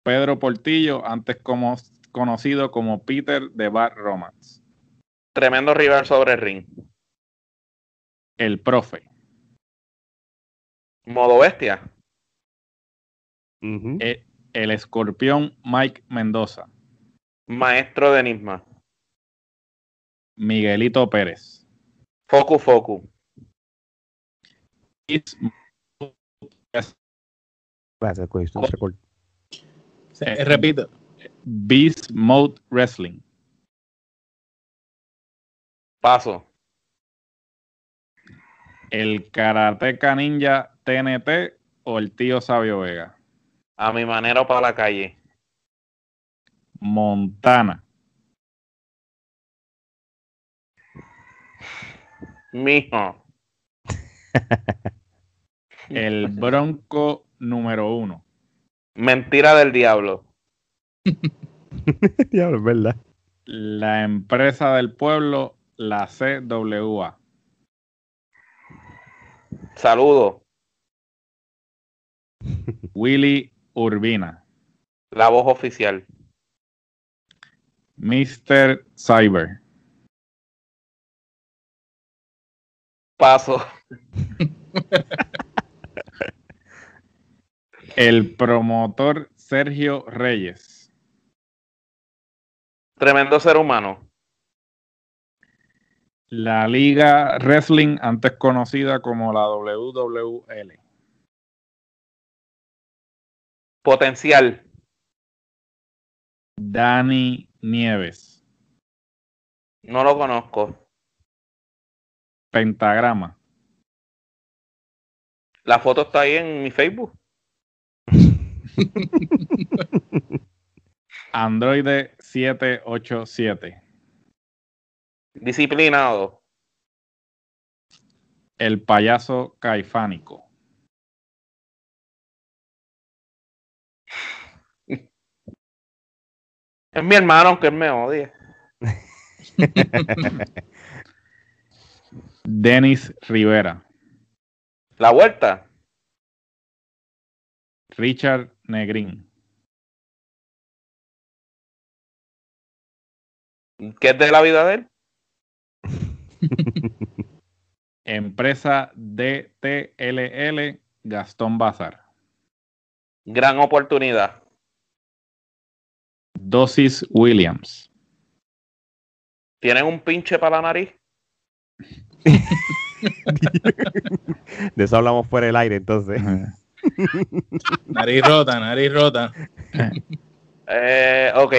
Pedro Portillo, antes como, conocido como Peter de Bar Romance. Tremendo rival sobre el ring. El profe. Modo bestia. E, el, escorpión Mike Mendoza. Maestro de enigma. Miguelito Pérez. Focu Focu. repito. Beast Mode Wrestling. Paso. El Karateka Ninja TNT o el tío Sabio Vega. A mi manera para la calle. Montana. Mijo. el Bronco número uno. Mentira del diablo. diablo, es verdad. La empresa del pueblo, la CWA. Saludo. Willy Urbina. La voz oficial. Mr. Cyber. Paso. El promotor Sergio Reyes. Tremendo ser humano. La Liga Wrestling, antes conocida como la WWL. Potencial. Dani Nieves. No lo conozco. Pentagrama. La foto está ahí en mi Facebook. Android 787. Disciplinado. El payaso caifánico. Es mi hermano, aunque él me odie. Denis Rivera. La vuelta. Richard Negrín. ¿Qué es de la vida de él? Empresa DTLL Gastón Bazar. Gran oportunidad. Dosis Williams. ¿Tienen un pinche para la nariz? De eso hablamos fuera del aire, entonces. nariz rota, nariz rota. Eh, ok.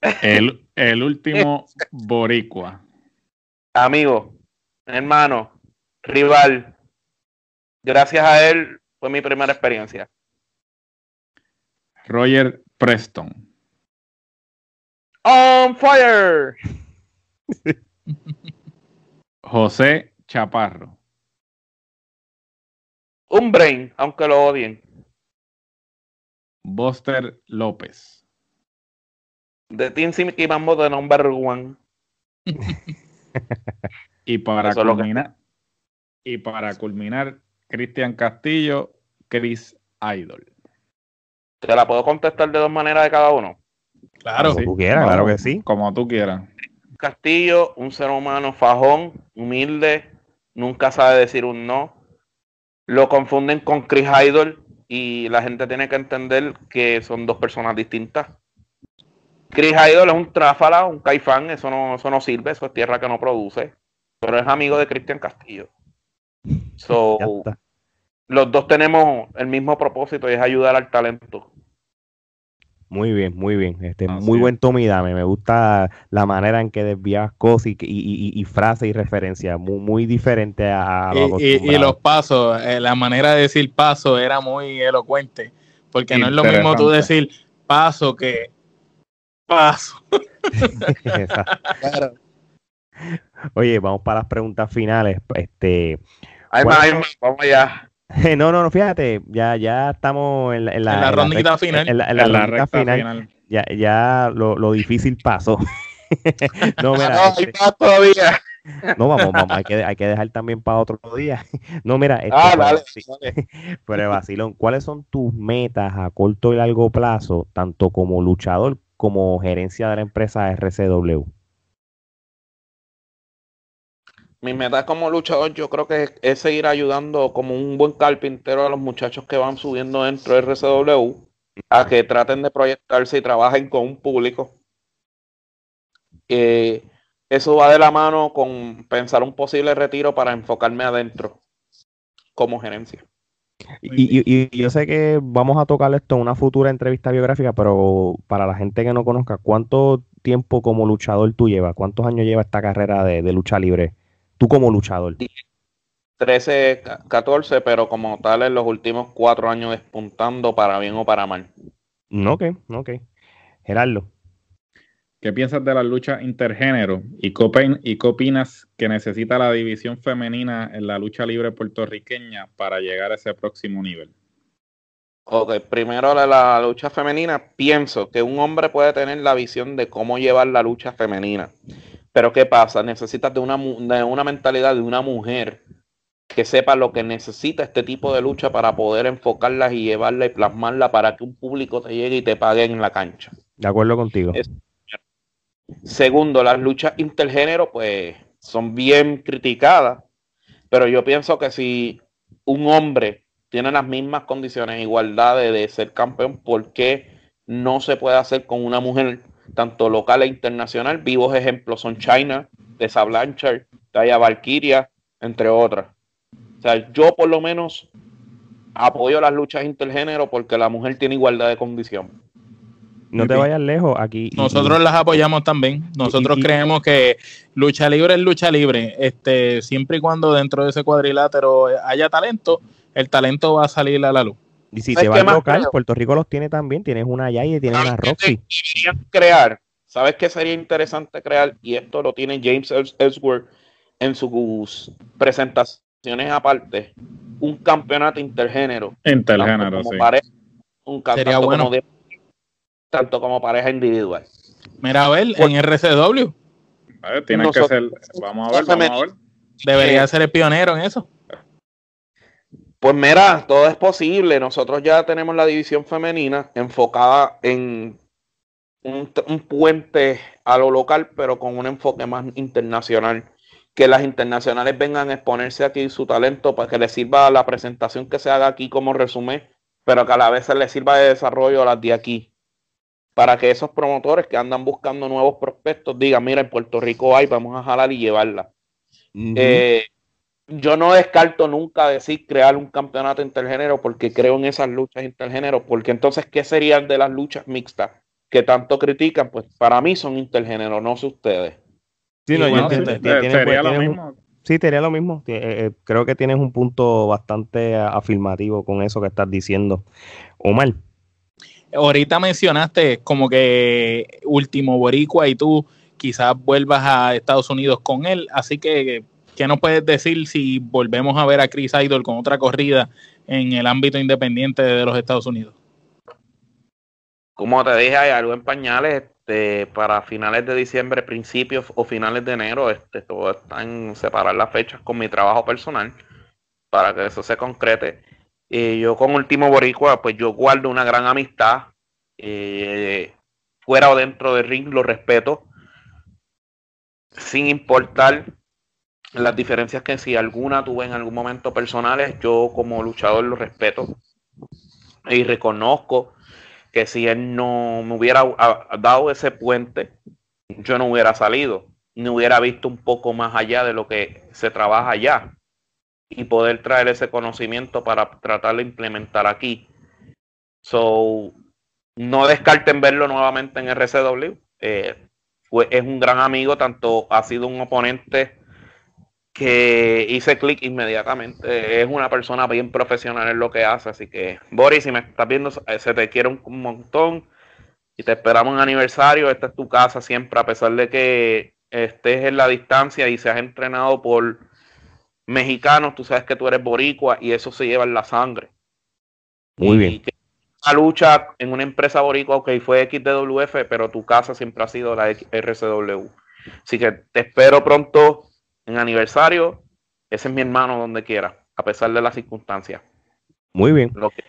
El, el último boricua. Amigo, hermano, rival. Gracias a él fue mi primera experiencia. Roger Preston. On fire. José Chaparro. Un brain, aunque lo odien. Buster López. De Team Mickey Mambo de number one. y para culminar, y para culminar, Cristian Castillo, Chris Idol. ¿Te la puedo contestar de dos maneras de cada uno? Claro, como tú quieras, claro que sí. Como tú quieras. Castillo, un ser humano fajón, humilde, nunca sabe decir un no. Lo confunden con Chris Idol y la gente tiene que entender que son dos personas distintas. Chris Idol es un tráfala, un caifán, eso no, eso no sirve, eso es tierra que no produce. Pero es amigo de Cristian Castillo. So, los dos tenemos el mismo propósito y es ayudar al talento. Muy bien, muy bien. Este, muy buen Tommy Dame. Me gusta la manera en que desvías cosas y, y, y, frases y referencias. Muy, muy diferente a, lo y, y, los pasos, eh, la manera de decir paso era muy elocuente. Porque no es lo mismo tú decir paso que paso. Oye, vamos para las preguntas finales. Este, hay más, hay más, vamos allá. No, no, no, fíjate, ya, ya estamos en la, en la, rondita final. En la, la, final, Ya, ya lo, lo difícil pasó. no, mira, no, este, todavía. No, vamos, vamos, hay que, hay que dejar también para otro día. No, mira, este, ah, dale, pero Basilón, ¿cuáles son tus metas a corto y largo plazo, tanto como luchador como gerencia de la empresa RCW? mi meta como luchador yo creo que es, seguir ayudando como un buen carpintero a los muchachos que van subiendo dentro de RCW a que traten de proyectarse y trabajen con un público. Eso va de la mano con pensar un posible retiro para enfocarme adentro como gerencia. Y, y, yo sé que vamos a tocar esto en una futura entrevista biográfica, pero para la gente que no conozca, ¿cuánto tiempo como luchador tú llevas? ¿Cuántos años lleva esta carrera de lucha libre? tú como luchador? 13, 14, pero como tal en los últimos cuatro años despuntando para bien o para mal. Ok, ok. Gerardo. ¿Qué piensas de la lucha intergénero y qué opinas que necesita la división femenina en la lucha libre puertorriqueña para llegar a ese próximo nivel? Ok, primero de la lucha femenina, pienso que un hombre puede tener la visión de cómo llevar la lucha femenina. Pero ¿qué pasa? Necesitas de una, de una mentalidad de una mujer que sepa lo que necesita este tipo de lucha para poder enfocarla y llevarla y plasmarla para que un público te llegue y te pague en la cancha. De acuerdo contigo. Segundo, las luchas intergénero pues son bien criticadas, pero yo pienso que si un hombre tiene las mismas condiciones, igualdad de, de ser campeón, ¿por qué no se puede hacer con una mujer tanto local e internacional. Vivos ejemplos son China, Tessa Blanchard, Taya Valkyria, entre otras. O sea, yo por lo menos apoyo las luchas intergénero porque la mujer tiene igualdad de condición. No te vayas lejos aquí. Nosotros las apoyamos también. Nosotros creemos que lucha libre es lucha libre. Este, siempre y cuando dentro de ese cuadrilátero haya talento, el talento va a salir a la luz. Y si te vas local, Puerto Rico los tiene también. Tienes una Yaya y tienes una Roxy. crear, ¿sabes qué sería interesante crear? Y esto lo tiene James Ellsworth en sus presentaciones aparte. Un campeonato intergénero. Intergénero, sí. un sería bueno. Tanto como pareja individual. Mira, a ver, en RCW. Tienen que ser. Vamos a ver, vamos a ver. Debería ser el pionero en eso. Pues mira, todo es posible. Nosotros ya tenemos la división femenina enfocada en un, puente a lo local, pero con un enfoque más internacional. Que las internacionales vengan a exponerse aquí su talento para que les sirva la presentación que se haga aquí como resumen, pero que a la vez se les sirva de desarrollo a las de aquí. Para que esos promotores que andan buscando nuevos prospectos digan, mira, en Puerto Rico hay, vamos a jalar y llevarla yo no descarto nunca decir crear un campeonato intergénero porque creo en esas luchas intergénero, porque entonces, ¿qué serían de las luchas mixtas que tanto critican? Pues para mí son intergénero, no sé ustedes. Sí, no, yo sería lo mismo. Sí, sería lo mismo. creo que tienes un punto bastante afirmativo con eso que estás diciendo. Omar. Ahorita mencionaste como que último boricua y tú quizás vuelvas a Estados Unidos con él, así que ¿Qué nos puedes decir si volvemos a ver a Chris Idol con otra corrida en el ámbito independiente de los Estados Unidos? Como te dije, hay algo en pañales este, para finales de diciembre, principios o finales de enero. Este, todo está en separar las fechas con mi trabajo personal para que eso se concrete. Y yo con Último Boricua, pues yo guardo una gran amistad. Eh, fuera o dentro del ring, lo respeto. Sin importar las diferencias que si alguna tuve en algún momento personales, yo como luchador lo respeto y reconozco que si él no me hubiera dado ese puente, yo no hubiera salido, ni hubiera visto un poco más allá de lo que se trabaja allá y poder traer ese conocimiento para tratar de implementar aquí. So, no descarten verlo nuevamente en RCW. Eh, es un gran amigo, tanto ha sido un oponente que hice clic inmediatamente. Es una persona bien profesional en lo que hace. Así que, Boris, si me estás viendo, se te quiere un, montón y te esperamos en aniversario. Esta es tu casa siempre, a pesar de que estés en la distancia y seas entrenado por mexicanos, tú sabes que tú eres boricua y eso se lleva en la sangre. Muy bien. La lucha en una empresa boricua, ok, fue XDWF, pero tu casa siempre ha sido la RCW. Así que te espero pronto en aniversario. Ese es mi hermano donde quiera, a pesar de las circunstancias. Muy bien. Lo que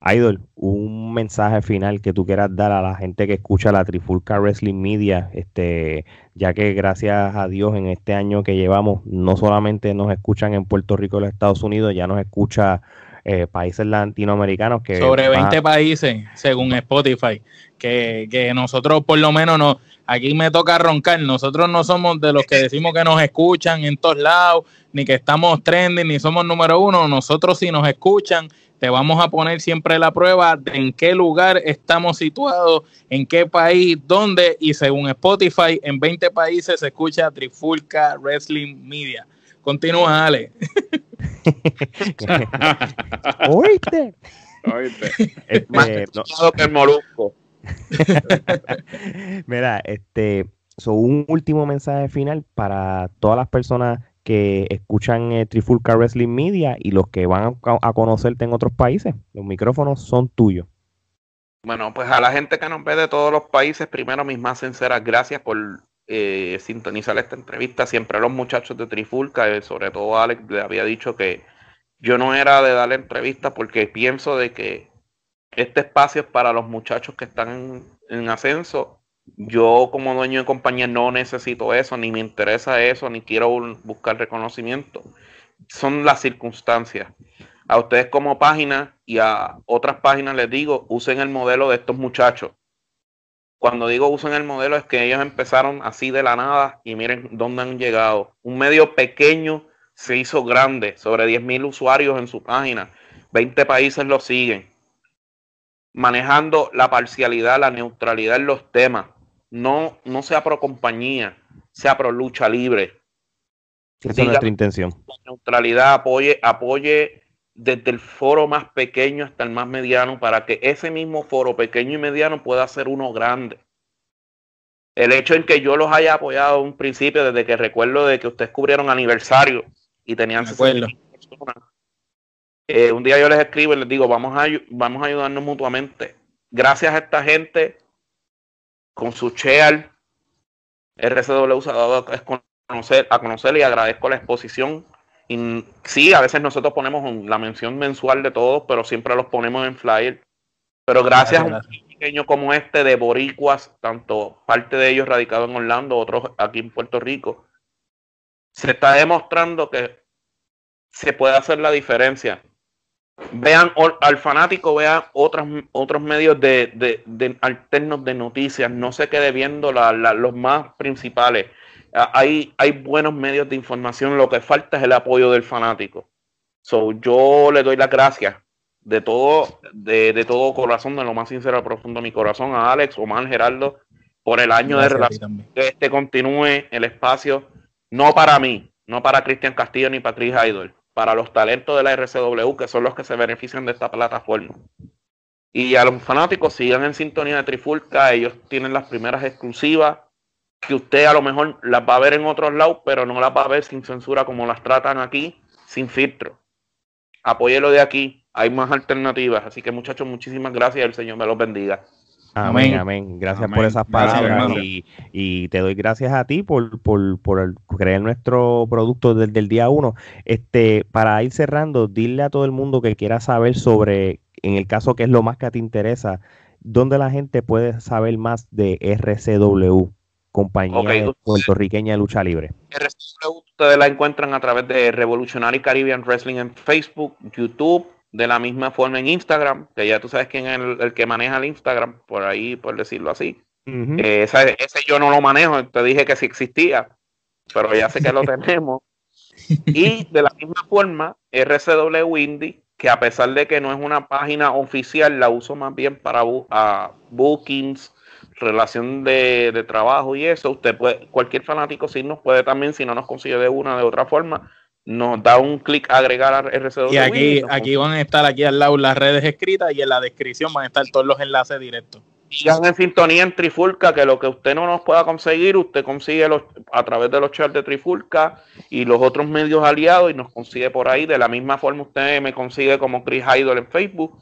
Idol, un mensaje final que tú quieras dar a la gente que escucha la Trifulca Wrestling Media, este, ya que gracias a Dios en este año que llevamos, no solamente nos escuchan en Puerto Rico y los Estados Unidos, ya nos escucha eh, países latinoamericanos que... Sobre 20 países, según Spotify, que, que nosotros por lo menos no, aquí me toca roncar, nosotros no somos de los que decimos que nos escuchan en todos lados, ni que estamos trending, ni somos número uno, nosotros si nos escuchan te vamos a poner siempre la prueba de en qué lugar estamos situados, en qué país, dónde, y según Spotify, en 20 países se escucha Trifulca Wrestling Media. Continúa, Ale. ¿Oíste? ¿Oíste? Este, Más que el molusco. Mira, este, un último mensaje final para todas las personas que escuchan eh, Trifulca Wrestling Media y los que van a, conocerte en otros países. Los micrófonos son tuyos. Bueno, pues a la gente que nos ve de todos los países, primero mis más sinceras gracias por eh, sintonizar esta entrevista. Siempre a los muchachos de Trifulca, eh, sobre todo Alex, le había dicho que yo no era de darle entrevistas porque pienso de que este espacio es para los muchachos que están en ascenso yo como dueño de compañía no necesito eso, ni me interesa eso, ni quiero buscar reconocimiento. Son las circunstancias. A ustedes como página y a otras páginas les digo, usen el modelo de estos muchachos. Cuando digo usen el modelo es que ellos empezaron así de la nada y miren dónde han llegado. Un medio pequeño se hizo grande, sobre 10.000 usuarios en su página. 20 países lo siguen. Manejando la parcialidad, la neutralidad en los temas no, no sea pro compañía, sea pro lucha libre. Esa es nuestra intención. La neutralidad apoye, apoye desde el foro más pequeño hasta el más mediano para que ese mismo foro pequeño y mediano pueda ser uno grande. El hecho en que yo los haya apoyado en un principio, desde que recuerdo de que ustedes cubrieron aniversario y tenían personas, eh, un día yo les escribo y les digo, vamos a, vamos a ayudarnos mutuamente. Gracias a esta gente con su share. RCW se ha dado a conocer, a conocer y agradezco la exposición. Y sí, a veces nosotros ponemos la mención mensual de todos, pero siempre los ponemos en flyer. Pero gracias, a un pequeño como este de boricuas, tanto parte de ellos radicados en Orlando, otros aquí en Puerto Rico, se está demostrando que se puede hacer la diferencia vean al fanático, vean otros, otros medios de, alternos de noticias, no se quede viendo los más principales. Hay, hay buenos medios de información, lo que falta es el apoyo del fanático. So, yo le doy las gracias de todo, de, todo corazón, de lo más sincero, profundo de mi corazón, a Alex, Omar, Gerardo, por el año de relación. Que este continúe el espacio, no para mí, no para Cristian Castillo ni Chris Idol, para los talentos de la RCW, que son los que se benefician de esta plataforma. Y a los fanáticos sigan en sintonía de Trifulca, ellos tienen las primeras exclusivas, que usted a lo mejor las va a ver en otros lados, pero no las va a ver sin censura como las tratan aquí, sin filtro. Apóyelo de aquí, hay más alternativas. Así que muchachos, muchísimas gracias el Señor me los bendiga. Amén, amén. Gracias por esas palabras y, te doy gracias a ti por, por, por creer nuestro producto desde el día uno. Este, para ir cerrando, dile a todo el mundo que quiera saber sobre, en el caso que es lo más que te interesa, dónde la gente puede saber más de RCW, compañía puertorriqueña de lucha libre. RCW ustedes la encuentran a través de Revolutionary Caribbean Wrestling en Facebook, YouTube, De la misma forma en Instagram, que ya tú sabes quién es el, que maneja el Instagram, por ahí, por decirlo así. Eh, ese, yo no lo manejo, te dije que sí existía, pero ya sé que lo tenemos. Y de la misma forma, RCW Windy, que a pesar de que no es una página oficial, la uso más bien para bookings, relación de, trabajo y eso. Usted puede, cualquier fanático si nos puede también, si no nos consigue de una de otra forma, nos da un clic agregar a RCW. Y aquí, aquí van a estar aquí al lado las redes escritas y en la descripción van a estar todos los enlaces directos. Sigan en sintonía en Trifulca, que lo que usted no nos pueda conseguir, usted consigue los, a través de los chats de Trifulca y los otros medios aliados y nos consigue por ahí. De la misma forma, usted me consigue como Chris Idol en Facebook.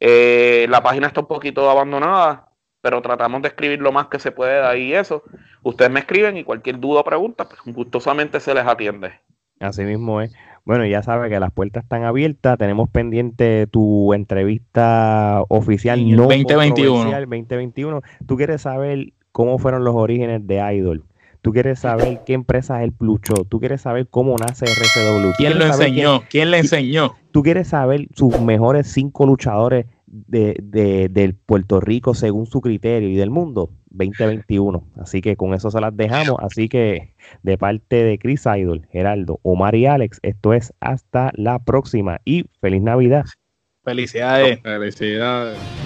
Eh, la página está un poquito abandonada, pero tratamos de escribir lo más que se puede de ahí eso. Ustedes me escriben y cualquier duda o pregunta, pues gustosamente se les atiende. Así mismo es. Bueno, ya sabe que las puertas están abiertas. Tenemos pendiente tu entrevista oficial no 2021. 2021. Tú quieres saber cómo fueron los orígenes de Idol. Tú quieres saber qué empresa es el Plucho. Tú quieres saber cómo nace RCW. ¿Quién lo enseñó? ¿Quién le enseñó? Tú quieres saber sus mejores cinco luchadores de, de, del Puerto Rico según su criterio y del mundo. 2021. Así que con eso se las dejamos. Así que de parte de Chris Idol, Geraldo, Omar y Alex, esto es hasta la próxima y feliz Navidad. Felicidades. Felicidades.